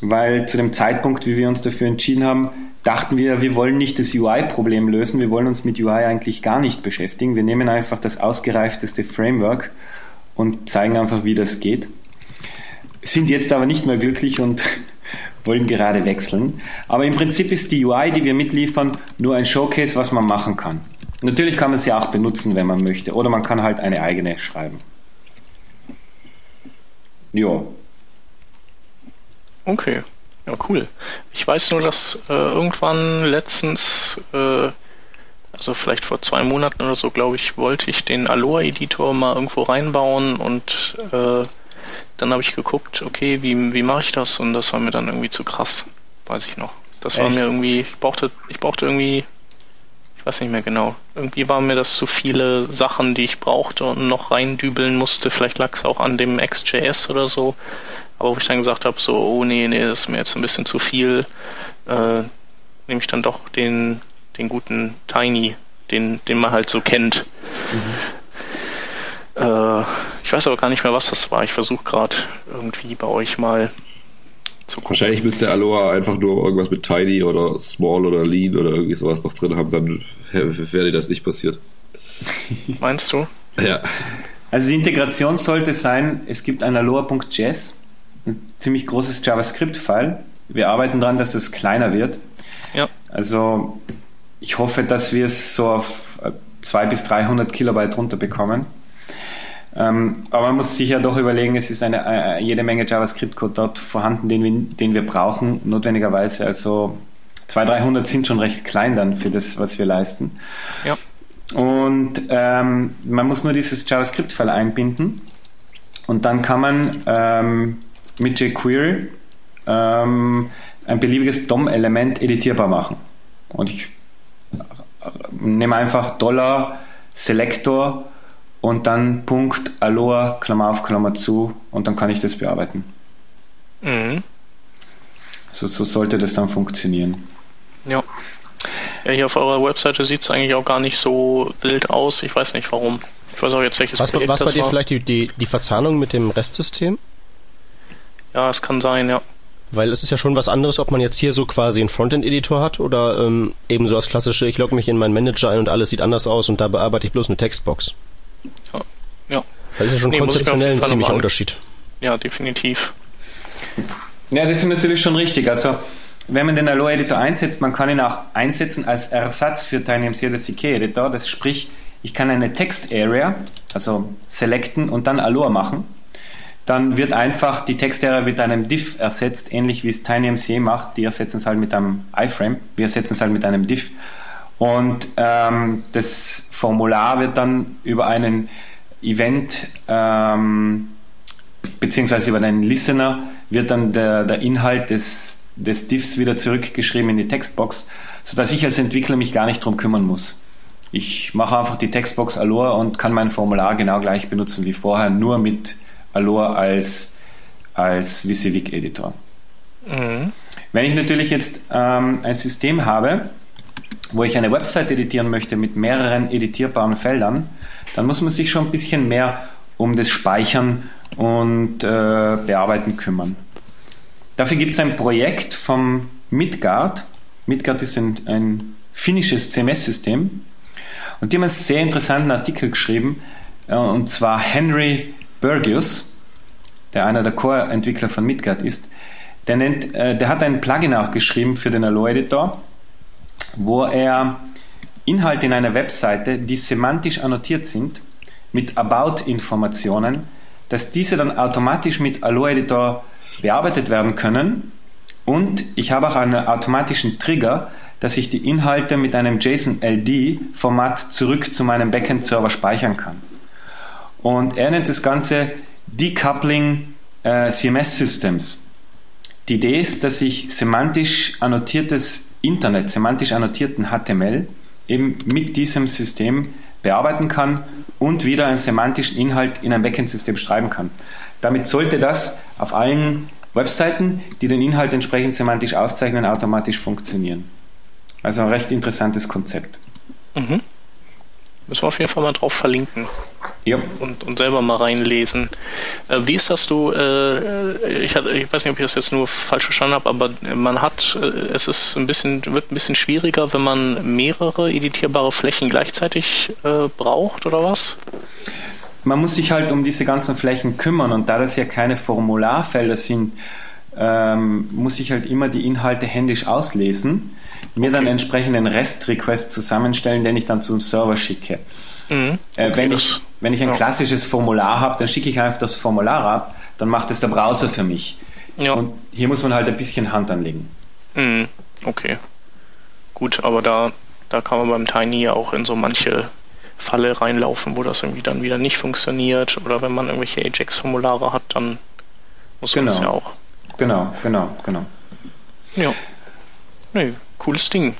weil zu dem Zeitpunkt, wie wir uns dafür entschieden haben, dachten wir, wir wollen nicht das UI-Problem lösen, wir wollen uns mit UI eigentlich gar nicht beschäftigen. Wir nehmen einfach das ausgereifteste Framework und zeigen einfach, wie das geht. sind jetzt aber nicht mehr glücklich und wollen gerade wechseln. Aber im Prinzip ist die UI, die wir mitliefern, nur ein Showcase, was man machen kann. Natürlich kann man sie auch benutzen, wenn man möchte. Oder man kann halt eine eigene schreiben. Ja. Okay. Ja, cool. Ich weiß nur, dass äh, irgendwann letztens, äh, also vielleicht vor zwei Monaten oder so, glaube ich, wollte ich den Aloha-Editor mal irgendwo reinbauen und äh, dann habe ich geguckt, okay, wie, wie mache ich das? Und das war mir dann irgendwie zu krass, weiß ich noch. Das Echt? war mir irgendwie, ich brauchte, ich brauchte irgendwie, ich weiß nicht mehr genau, irgendwie waren mir das zu viele Sachen, die ich brauchte und noch reindübeln musste. Vielleicht lag es auch an dem XJS oder so. Aber wo ich dann gesagt habe, so, oh nee, nee, das ist mir jetzt ein bisschen zu viel, äh, nehme ich dann doch den, den guten Tiny, den, den man halt so kennt. Mhm. Äh, ich weiß aber gar nicht mehr, was das war. Ich versuche gerade irgendwie bei euch mal zu gucken. Wahrscheinlich müsste Aloha einfach nur irgendwas mit Tiny oder Small oder Lean oder irgendwie sowas noch drin haben, dann wäre dir das nicht passiert. <laughs> Meinst du? Ja. Also die Integration sollte sein, es gibt ein Aloha.js, ein ziemlich großes JavaScript-File. Wir arbeiten daran, dass es kleiner wird. Ja. Also ich hoffe, dass wir es so auf 200 bis 300 Kilobyte runterbekommen. Ähm, aber man muss sich ja doch überlegen, es ist eine, äh, jede Menge JavaScript-Code dort vorhanden, den wir, den wir brauchen, notwendigerweise. Also 200, 300 sind schon recht klein dann für das, was wir leisten. Ja. Und ähm, man muss nur dieses JavaScript-File einbinden und dann kann man ähm, mit jQuery ähm, ein beliebiges DOM-Element editierbar machen. Und ich nehme einfach Dollar Selector und dann Punkt Aloha, Klammer auf, Klammer zu und dann kann ich das bearbeiten. Mhm. So, so sollte das dann funktionieren. Ja. Ja, hier auf eurer Webseite sieht es eigentlich auch gar nicht so wild aus. Ich weiß nicht warum. Ich weiß auch jetzt welches was, Projekt Was bei dir war. vielleicht die, die, die Verzahnung mit dem Restsystem? Ja, es kann sein, ja. Weil es ist ja schon was anderes, ob man jetzt hier so quasi einen Frontend-Editor hat oder ähm, eben so das klassische, ich logge mich in meinen Manager ein und alles sieht anders aus und da bearbeite ich bloß eine Textbox. Ja. ja. Das ist ja schon nee, konzeptionell ein ziemlicher Unterschied. Ja, definitiv. Ja, das ist natürlich schon richtig. Also, wenn man den Aloha-Editor einsetzt, man kann ihn auch einsetzen als Ersatz für TinyMC oder CK-Editor. Das sprich, ich kann eine Text-Area, also selecten und dann Aloha machen. Dann wird einfach die Text-Area mit einem Div ersetzt, ähnlich wie es TinyMC macht. Die ersetzen es halt mit einem iframe. Wir ersetzen es halt mit einem Div. Und ähm, das Formular wird dann über einen Event ähm, beziehungsweise über einen Listener wird dann der, der Inhalt des, des Diffs wieder zurückgeschrieben in die Textbox, sodass ich als Entwickler mich gar nicht drum kümmern muss. Ich mache einfach die Textbox Aloha und kann mein Formular genau gleich benutzen wie vorher, nur mit Aloha als, als WYSIWYG-Editor. Mhm. Wenn ich natürlich jetzt ähm, ein System habe, wo ich eine Website editieren möchte mit mehreren editierbaren Feldern, dann muss man sich schon ein bisschen mehr um das Speichern und äh, Bearbeiten kümmern. Dafür gibt es ein Projekt vom Midgard. Midgard ist ein, ein finnisches CMS-System und die haben einen sehr interessanten Artikel geschrieben äh, und zwar Henry Burgius, der einer der Core-Entwickler von Midgard ist, der, nennt, äh, der hat ein Plugin auch geschrieben für den Alloy Editor wo er Inhalte in einer Webseite, die semantisch annotiert sind, mit About-Informationen, dass diese dann automatisch mit Allo Editor bearbeitet werden können. Und ich habe auch einen automatischen Trigger, dass ich die Inhalte mit einem JSON-LD-Format zurück zu meinem Backend-Server speichern kann. Und er nennt das Ganze Decoupling äh, CMS Systems. Die Idee ist, dass ich semantisch annotiertes Internet, semantisch annotierten HTML eben mit diesem System bearbeiten kann und wieder einen semantischen Inhalt in ein Backend-System schreiben kann. Damit sollte das auf allen Webseiten, die den Inhalt entsprechend semantisch auszeichnen, automatisch funktionieren. Also ein recht interessantes Konzept. Mhm. Müssen wir auf jeden Fall mal drauf verlinken. Ja. Und, und selber mal reinlesen. Äh, wie ist das du, äh, ich, ich weiß nicht, ob ich das jetzt nur falsch verstanden habe, aber man hat, äh, es ist ein bisschen, wird ein bisschen schwieriger, wenn man mehrere editierbare Flächen gleichzeitig äh, braucht, oder was? man muss sich halt um diese ganzen Flächen kümmern und da das ja keine Formularfelder sind, ähm, muss ich halt immer die Inhalte händisch auslesen, mir okay. dann entsprechend einen REST-Request zusammenstellen, den ich dann zum Server schicke. Mhm. Äh, okay, wenn, ich, wenn ich ein ja. klassisches Formular habe, dann schicke ich einfach das Formular ab, dann macht es der Browser für mich. Ja. Und hier muss man halt ein bisschen Hand anlegen. Mhm. Okay. Gut, aber da, da kann man beim Tiny auch in so manche Falle reinlaufen, wo das irgendwie dann wieder nicht funktioniert. Oder wenn man irgendwelche Ajax-Formulare hat, dann muss genau. man das ja auch. Genau, genau, genau. Ja. Nee, cooles Ding.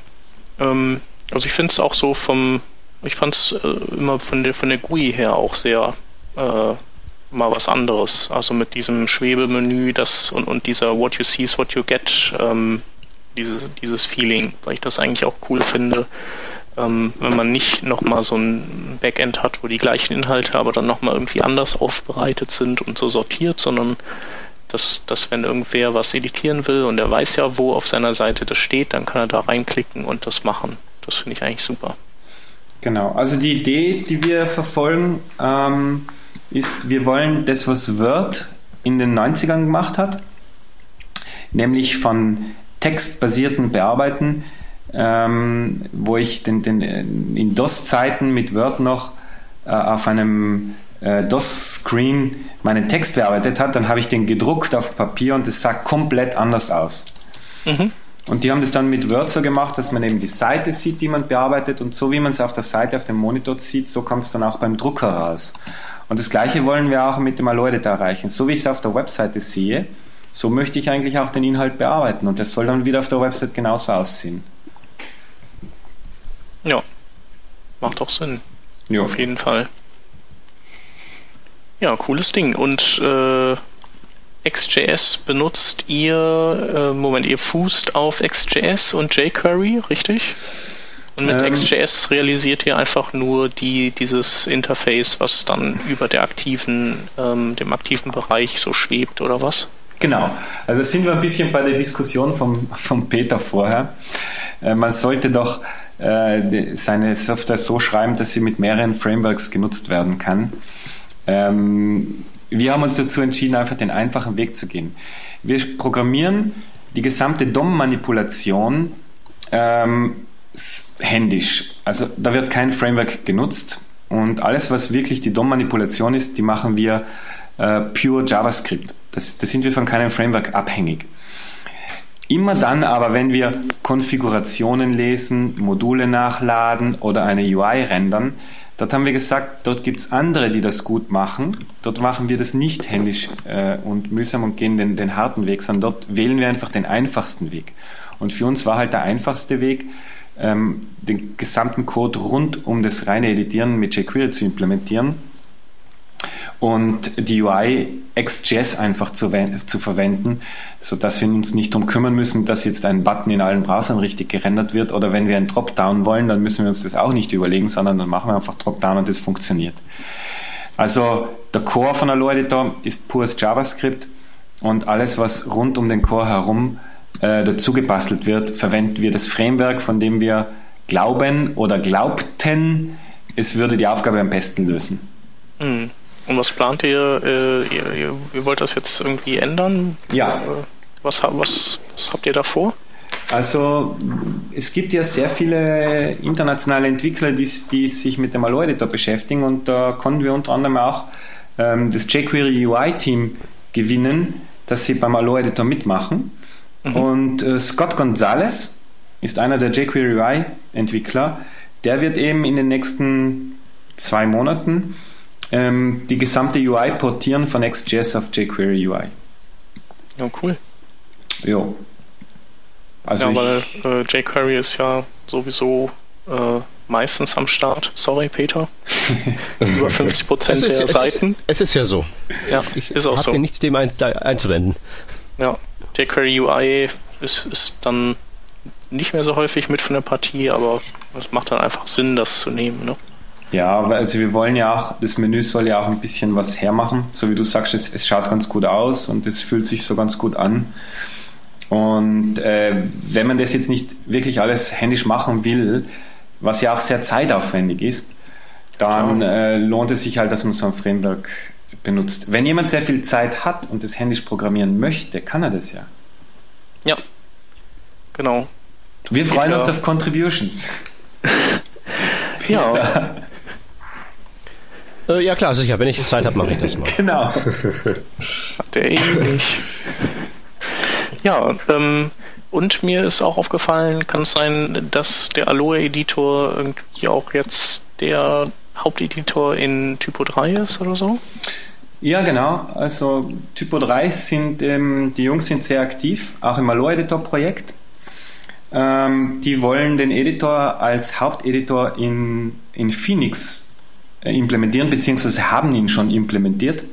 Ähm, also ich finde es auch so vom, ich fand es äh, immer von der, von der GUI her auch sehr äh, mal was anderes. Also mit diesem Schwebemenü das und, und dieser What you see is what you get, ähm, dieses, dieses Feeling, weil ich das eigentlich auch cool finde, ähm, wenn man nicht nochmal so ein Backend hat, wo die gleichen Inhalte aber dann nochmal irgendwie anders aufbereitet sind und so sortiert, sondern dass, dass wenn irgendwer was editieren will und er weiß ja, wo auf seiner Seite das steht, dann kann er da reinklicken und das machen. Das finde ich eigentlich super. Genau, also die Idee, die wir verfolgen, ähm, ist, wir wollen das, was Word in den 90ern gemacht hat, nämlich von textbasierten Bearbeiten, ähm, wo ich den, den, in DOS-Zeiten mit Word noch äh, auf einem äh, DOS-Screen meinen Text bearbeitet hat, dann habe ich den gedruckt auf Papier und es sah komplett anders aus. Mhm. Und die haben das dann mit Word so gemacht, dass man eben die Seite sieht, die man bearbeitet und so wie man es auf der Seite auf dem Monitor sieht, so kommt es dann auch beim Drucker raus. Und das gleiche wollen wir auch mit dem Aloydit erreichen. So wie ich es auf der Webseite sehe, so möchte ich eigentlich auch den Inhalt bearbeiten und das soll dann wieder auf der Website genauso aussehen. Ja, macht auch Sinn. Ja. Auf jeden Fall. Ja, cooles Ding. Und äh, XJS benutzt ihr, äh, Moment, ihr fußt auf XJS und jQuery, richtig? Und mit ähm, XJS realisiert ihr einfach nur die, dieses Interface, was dann über der aktiven, ähm, dem aktiven Bereich so schwebt, oder was? Genau. Also sind wir ein bisschen bei der Diskussion vom, vom Peter vorher. Äh, man sollte doch äh, seine Software so schreiben, dass sie mit mehreren Frameworks genutzt werden kann. Ähm, wir haben uns dazu entschieden, einfach den einfachen Weg zu gehen. Wir programmieren die gesamte DOM-Manipulation ähm, händisch. Also da wird kein Framework genutzt und alles, was wirklich die DOM-Manipulation ist, die machen wir äh, pure JavaScript. Das, das sind wir von keinem Framework abhängig. Immer dann aber, wenn wir Konfigurationen lesen, Module nachladen oder eine UI rendern, Dort haben wir gesagt, dort gibt es andere, die das gut machen. Dort machen wir das nicht händisch äh, und mühsam und gehen den, den harten Weg, sondern dort wählen wir einfach den einfachsten Weg. Und für uns war halt der einfachste Weg, ähm, den gesamten Code rund um das reine Editieren mit jQuery zu implementieren und die UI XJS einfach zu, zu verwenden, sodass wir uns nicht darum kümmern müssen, dass jetzt ein Button in allen Browsern richtig gerendert wird oder wenn wir ein Dropdown wollen, dann müssen wir uns das auch nicht überlegen, sondern dann machen wir einfach Dropdown und das funktioniert. Also der Core von Allo Editor ist pures JavaScript und alles, was rund um den Core herum äh, dazu gebastelt wird, verwenden wir das Framework, von dem wir glauben oder glaubten, es würde die Aufgabe am besten lösen. Mhm. Und was plant ihr? Äh, ihr, ihr, ihr, wollt das jetzt irgendwie ändern? Ja. Äh, was, was, was habt ihr da vor? Also es gibt ja sehr viele internationale Entwickler, die, die sich mit dem Allo-Editor beschäftigen und da konnten wir unter anderem auch ähm, das jQuery UI-Team gewinnen, dass sie beim Allo-Editor mitmachen. Mhm. Und äh, Scott Gonzalez ist einer der jQuery UI-Entwickler. Der wird eben in den nächsten zwei Monaten ähm, die gesamte UI portieren von XJS auf jQuery UI. Ja, cool. Jo. Also ja, weil äh, jQuery ist ja sowieso äh, meistens am Start. Sorry, Peter. <laughs> Über 50 Prozent der es Seiten. Ist, es ist ja so. Ja, ich ist auch so. Hier nichts dem ein, einzuwenden. Ja, jQuery UI ist, ist dann nicht mehr so häufig mit von der Partie, aber es macht dann einfach Sinn, das zu nehmen. Ne? Ja, also wir wollen ja auch, das Menü soll ja auch ein bisschen was hermachen. So wie du sagst, es, es schaut ganz gut aus und es fühlt sich so ganz gut an. Und äh, wenn man das jetzt nicht wirklich alles händisch machen will, was ja auch sehr zeitaufwendig ist, dann äh, lohnt es sich halt, dass man so ein Framework benutzt. Wenn jemand sehr viel Zeit hat und das händisch programmieren möchte, kann er das ja. Ja, genau. Das Wir freuen uns auf Contributions. <laughs> <laughs> ja. Äh, ja klar, sicher. Wenn ich Zeit habe, mache ich das mal. <laughs> Genau. Hat der ewig. Ja, ähm, und mir ist auch aufgefallen, kann es sein, dass der Aloe-Editor irgendwie auch jetzt der Haupteditor in Typo 3 ist oder so? Ja, genau. Also Typo 3 sind, ähm, die Jungs sind sehr aktiv, auch im Aloe-Editor-Projekt. Ähm, die wollen den Editor als Haupteditor in, in Phoenix implementieren, beziehungsweise haben ihn schon implementiert.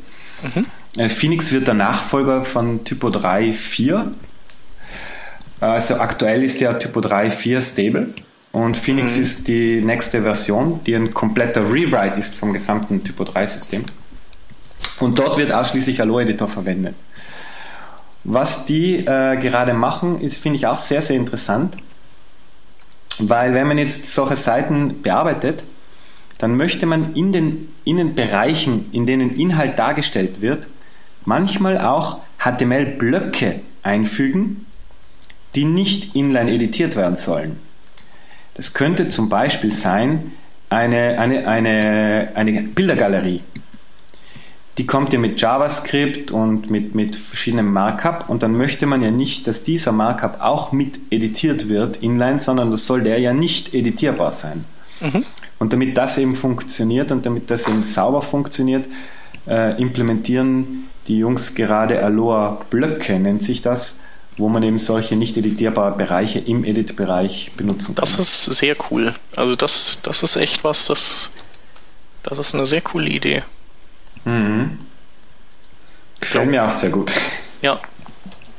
Mhm. Äh, Phoenix wird der Nachfolger von Typo 3.4. Also aktuell ist ja Typo 3.4 stable und Phoenix mhm. ist die nächste Version, die ein kompletter Rewrite ist vom gesamten Typo 3-System. Und dort wird ausschließlich Allo Editor verwendet. Was die äh, gerade machen, ist, finde ich, auch sehr, sehr interessant, weil wenn man jetzt solche Seiten bearbeitet, dann möchte man in den, in Bereichen, in denen Inhalt dargestellt wird, manchmal auch HTML-Blöcke einfügen, die nicht inline editiert werden sollen. Das könnte zum Beispiel sein eine, eine, eine, eine Bildergalerie. Die kommt ja mit JavaScript und mit, mit verschiedenem Markup und dann möchte man ja nicht, dass dieser Markup auch mit editiert wird inline, sondern das soll der ja nicht editierbar sein. Mhm. Und damit das eben funktioniert und damit das eben sauber funktioniert, äh, implementieren die Jungs gerade Aloha Blöcke, nennt sich das, wo man eben solche nicht editierbaren Bereiche im Edit-Bereich benutzen kann. Das ist sehr cool. Also das, das ist echt was, das, das ist eine sehr coole Idee. Mhm. Gefällt mir auch sehr gut. Ja.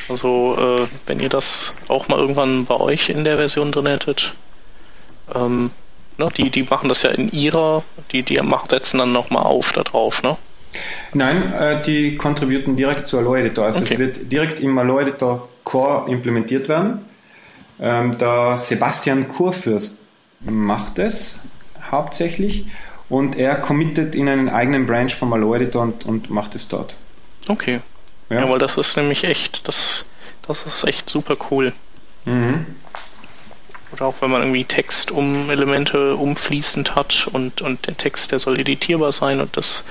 Also äh, wenn ihr das auch mal irgendwann bei euch in der Version drin hättet, ähm, ne, die, die machen das ja in ihrer, die, die macht, setzen dann nochmal auf da drauf, ne? Nein, äh, die contributen direkt zu Alloy Editor. Also okay. es wird direkt im Alloy Editor Core implementiert werden. Ähm, der Sebastian Kurfürst macht es hauptsächlich und er committet in einen eigenen Branch vom Alloy Editor und, und macht es dort. Okay. Ja. ja, weil das ist nämlich echt, das, das ist echt super cool. Mhm. Oder auch wenn man irgendwie Text um Elemente umfließend hat und, und der Text, der soll editierbar sein und das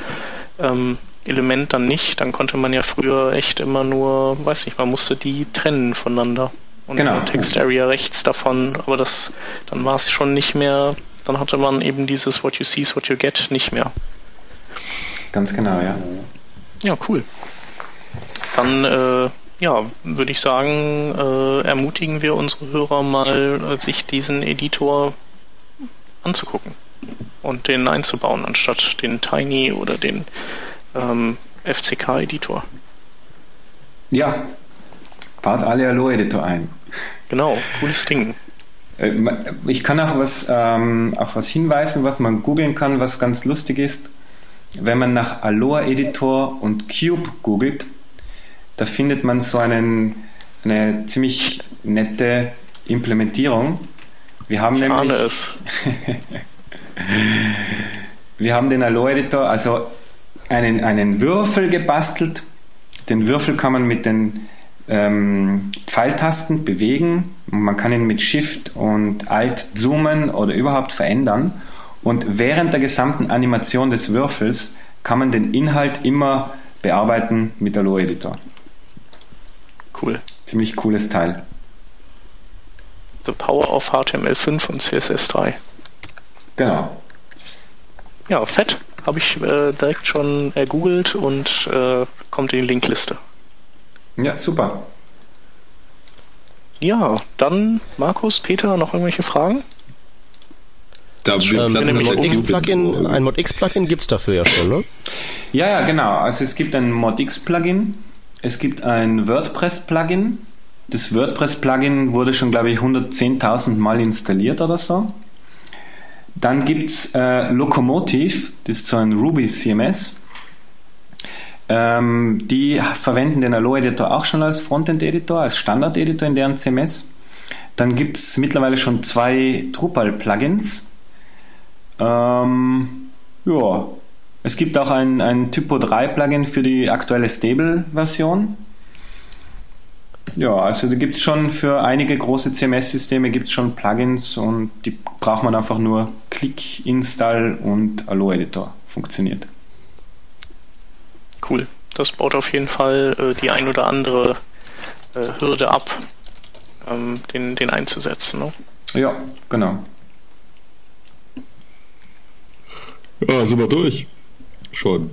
ähm, Element dann nicht, dann konnte man ja früher echt immer nur, weiß nicht, man musste die trennen voneinander. Und genau. Text Area rechts davon, aber das, dann war es schon nicht mehr, dann hatte man eben dieses What you see is what you get nicht mehr. Ganz genau, ja. Ja, cool. Dann, äh, ja, würde ich sagen, äh, ermutigen wir unsere Hörer mal, äh, sich diesen Editor anzugucken und den einzubauen, anstatt den Tiny oder den ähm, FCK-Editor. Ja, baut alle Allo-Editor ein. Genau, cooles Ding. Äh, ich kann auch was, ähm, auf was hinweisen, was man googeln kann, was ganz lustig ist. Wenn man nach Aloha Editor und Cube googelt, da findet man so einen, eine ziemlich nette Implementierung. Wir haben ich nämlich. Es. <laughs> wir haben den Aloha Editor, also einen, einen Würfel gebastelt. Den Würfel kann man mit den ähm, Pfeiltasten bewegen. Man kann ihn mit Shift und Alt zoomen oder überhaupt verändern. Und während der gesamten Animation des Würfels kann man den Inhalt immer bearbeiten mit der Low Editor. Cool. Ziemlich cooles Teil. The Power of HTML5 und CSS3. Genau. Ja, fett habe ich äh, direkt schon ergoogelt und äh, kommt in die Linkliste. Ja, super. Ja, dann Markus, Peter, noch irgendwelche Fragen? Da ähm, ein Mod-X-Plugin Mod Plugin gibt es dafür ja schon, ne? Ja, ja, genau. Also es gibt ein Mod-X-Plugin, es gibt ein WordPress-Plugin. Das WordPress-Plugin wurde schon, glaube ich, 110.000 Mal installiert oder so. Dann gibt es äh, Locomotive, das ist so ein Ruby CMS. Ähm, die verwenden den Allo-Editor auch schon als Frontend-Editor, als Standard-Editor in deren CMS. Dann gibt es mittlerweile schon zwei Drupal-Plugins. Ähm, Ja, es gibt auch ein, ein Typo 3 Plugin für die aktuelle Stable-Version. Ja, also da gibt es schon für einige große CMS-Systeme gibt schon Plugins und die braucht man einfach nur Click, Install und Allo Editor. Funktioniert. Cool. Das baut auf jeden Fall äh, die ein oder andere äh, Hürde ab, ähm, den, den einzusetzen. Ne? Ja, genau. Ja, sind wir durch. Schon.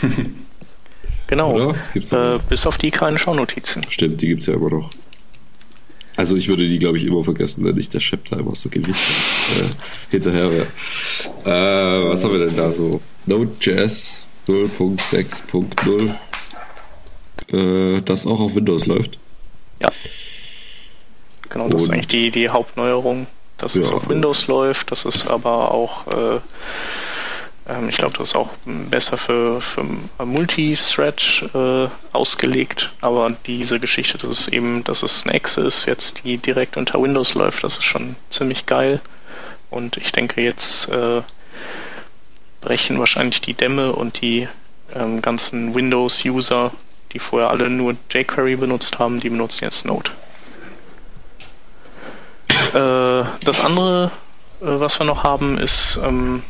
<laughs> genau. Äh, bis auf die kleinen Schaunotizen. Stimmt, die gibt es ja immer noch. Also ich würde die, glaube ich, immer vergessen, wenn ich der Chef da immer so gewiss äh, hinterher wäre. Äh, was haben wir denn da so? Node.js 0.6.0 äh, das auch auf Windows läuft. Ja. Genau, das Und, ist eigentlich die, die Hauptneuerung, dass ja, es auf Windows läuft, das ist aber auch äh, ähm, ich glaube, das ist auch besser für, für Multithread äh, ausgelegt, aber diese Geschichte, dass es eben, dass es eine Exe ist, jetzt die direkt unter Windows läuft, das ist schon ziemlich geil. Und ich denke, jetzt äh, brechen wahrscheinlich die Dämme und die ähm, ganzen Windows-User, die vorher alle nur jQuery benutzt haben, die benutzen jetzt Node. Äh, das andere, äh, was wir noch haben, ist ähm,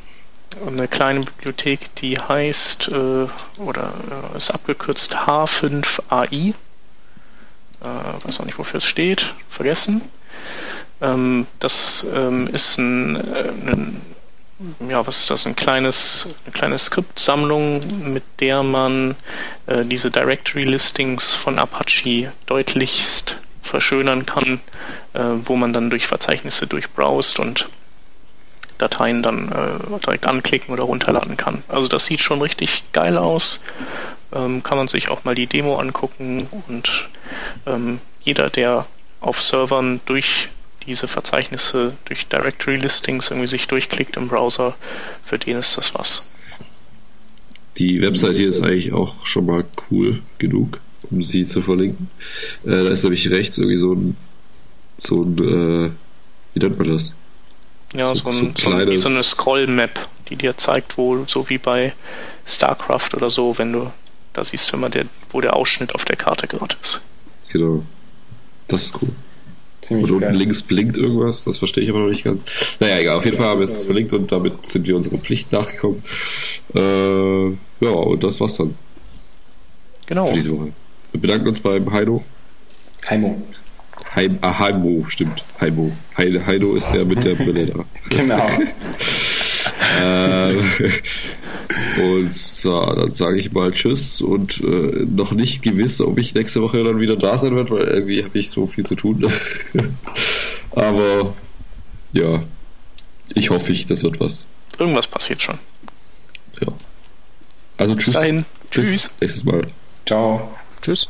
eine kleine Bibliothek, die heißt äh, oder äh, ist abgekürzt H5AI. Äh, weiß auch nicht, wofür es steht, vergessen. Ähm, das ähm, ist ein, äh, ein, ja, was ist das? Ein kleines, eine kleine Skriptsammlung, mit der man äh, diese Directory-Listings von Apache deutlichst verschönern kann, äh, wo man dann durch Verzeichnisse durchbrowst und Dateien dann äh, direkt anklicken oder runterladen kann. Also das sieht schon richtig geil aus. Ähm, kann man sich auch mal die Demo angucken und ähm, jeder, der auf Servern durch diese Verzeichnisse, durch Directory Listings irgendwie sich durchklickt im Browser, für den ist das was. Die Website hier ist eigentlich auch schon mal cool genug, um sie zu verlinken. Äh, da ist nämlich rechts irgendwie so ein, so ein äh, wie nennt man das? Ja, so, so, ein, so, ein, so eine Scroll-Map, die dir zeigt, wo, so wie bei StarCraft oder so, wenn du, da siehst du immer, der, wo der Ausschnitt auf der Karte gerade ist. Genau. Das ist cool. Ziemlich und unten links blinkt irgendwas, das verstehe ich aber noch nicht ganz. Naja, egal, auf jeden Fall haben wir es verlinkt und damit sind wir unserer Pflicht nachgekommen. Äh, ja, und das war's dann. Genau. Für diese Woche. Wir bedanken uns beim Heino. Heimo. Heim, ah, Heimo, stimmt. Heimo. Heido ist der mit der Brille da. <laughs> genau. <laughs> äh, und so, dann sage ich mal Tschüss und äh, noch nicht gewiss, ob ich nächste Woche dann wieder da sein werde, weil irgendwie habe ich so viel zu tun. <laughs> Aber ja, ich hoffe, ich, das wird was. Irgendwas passiert schon. Ja. Also tschüss. Bis dahin. Tschüss. Nächstes Mal. Ciao. Tschüss.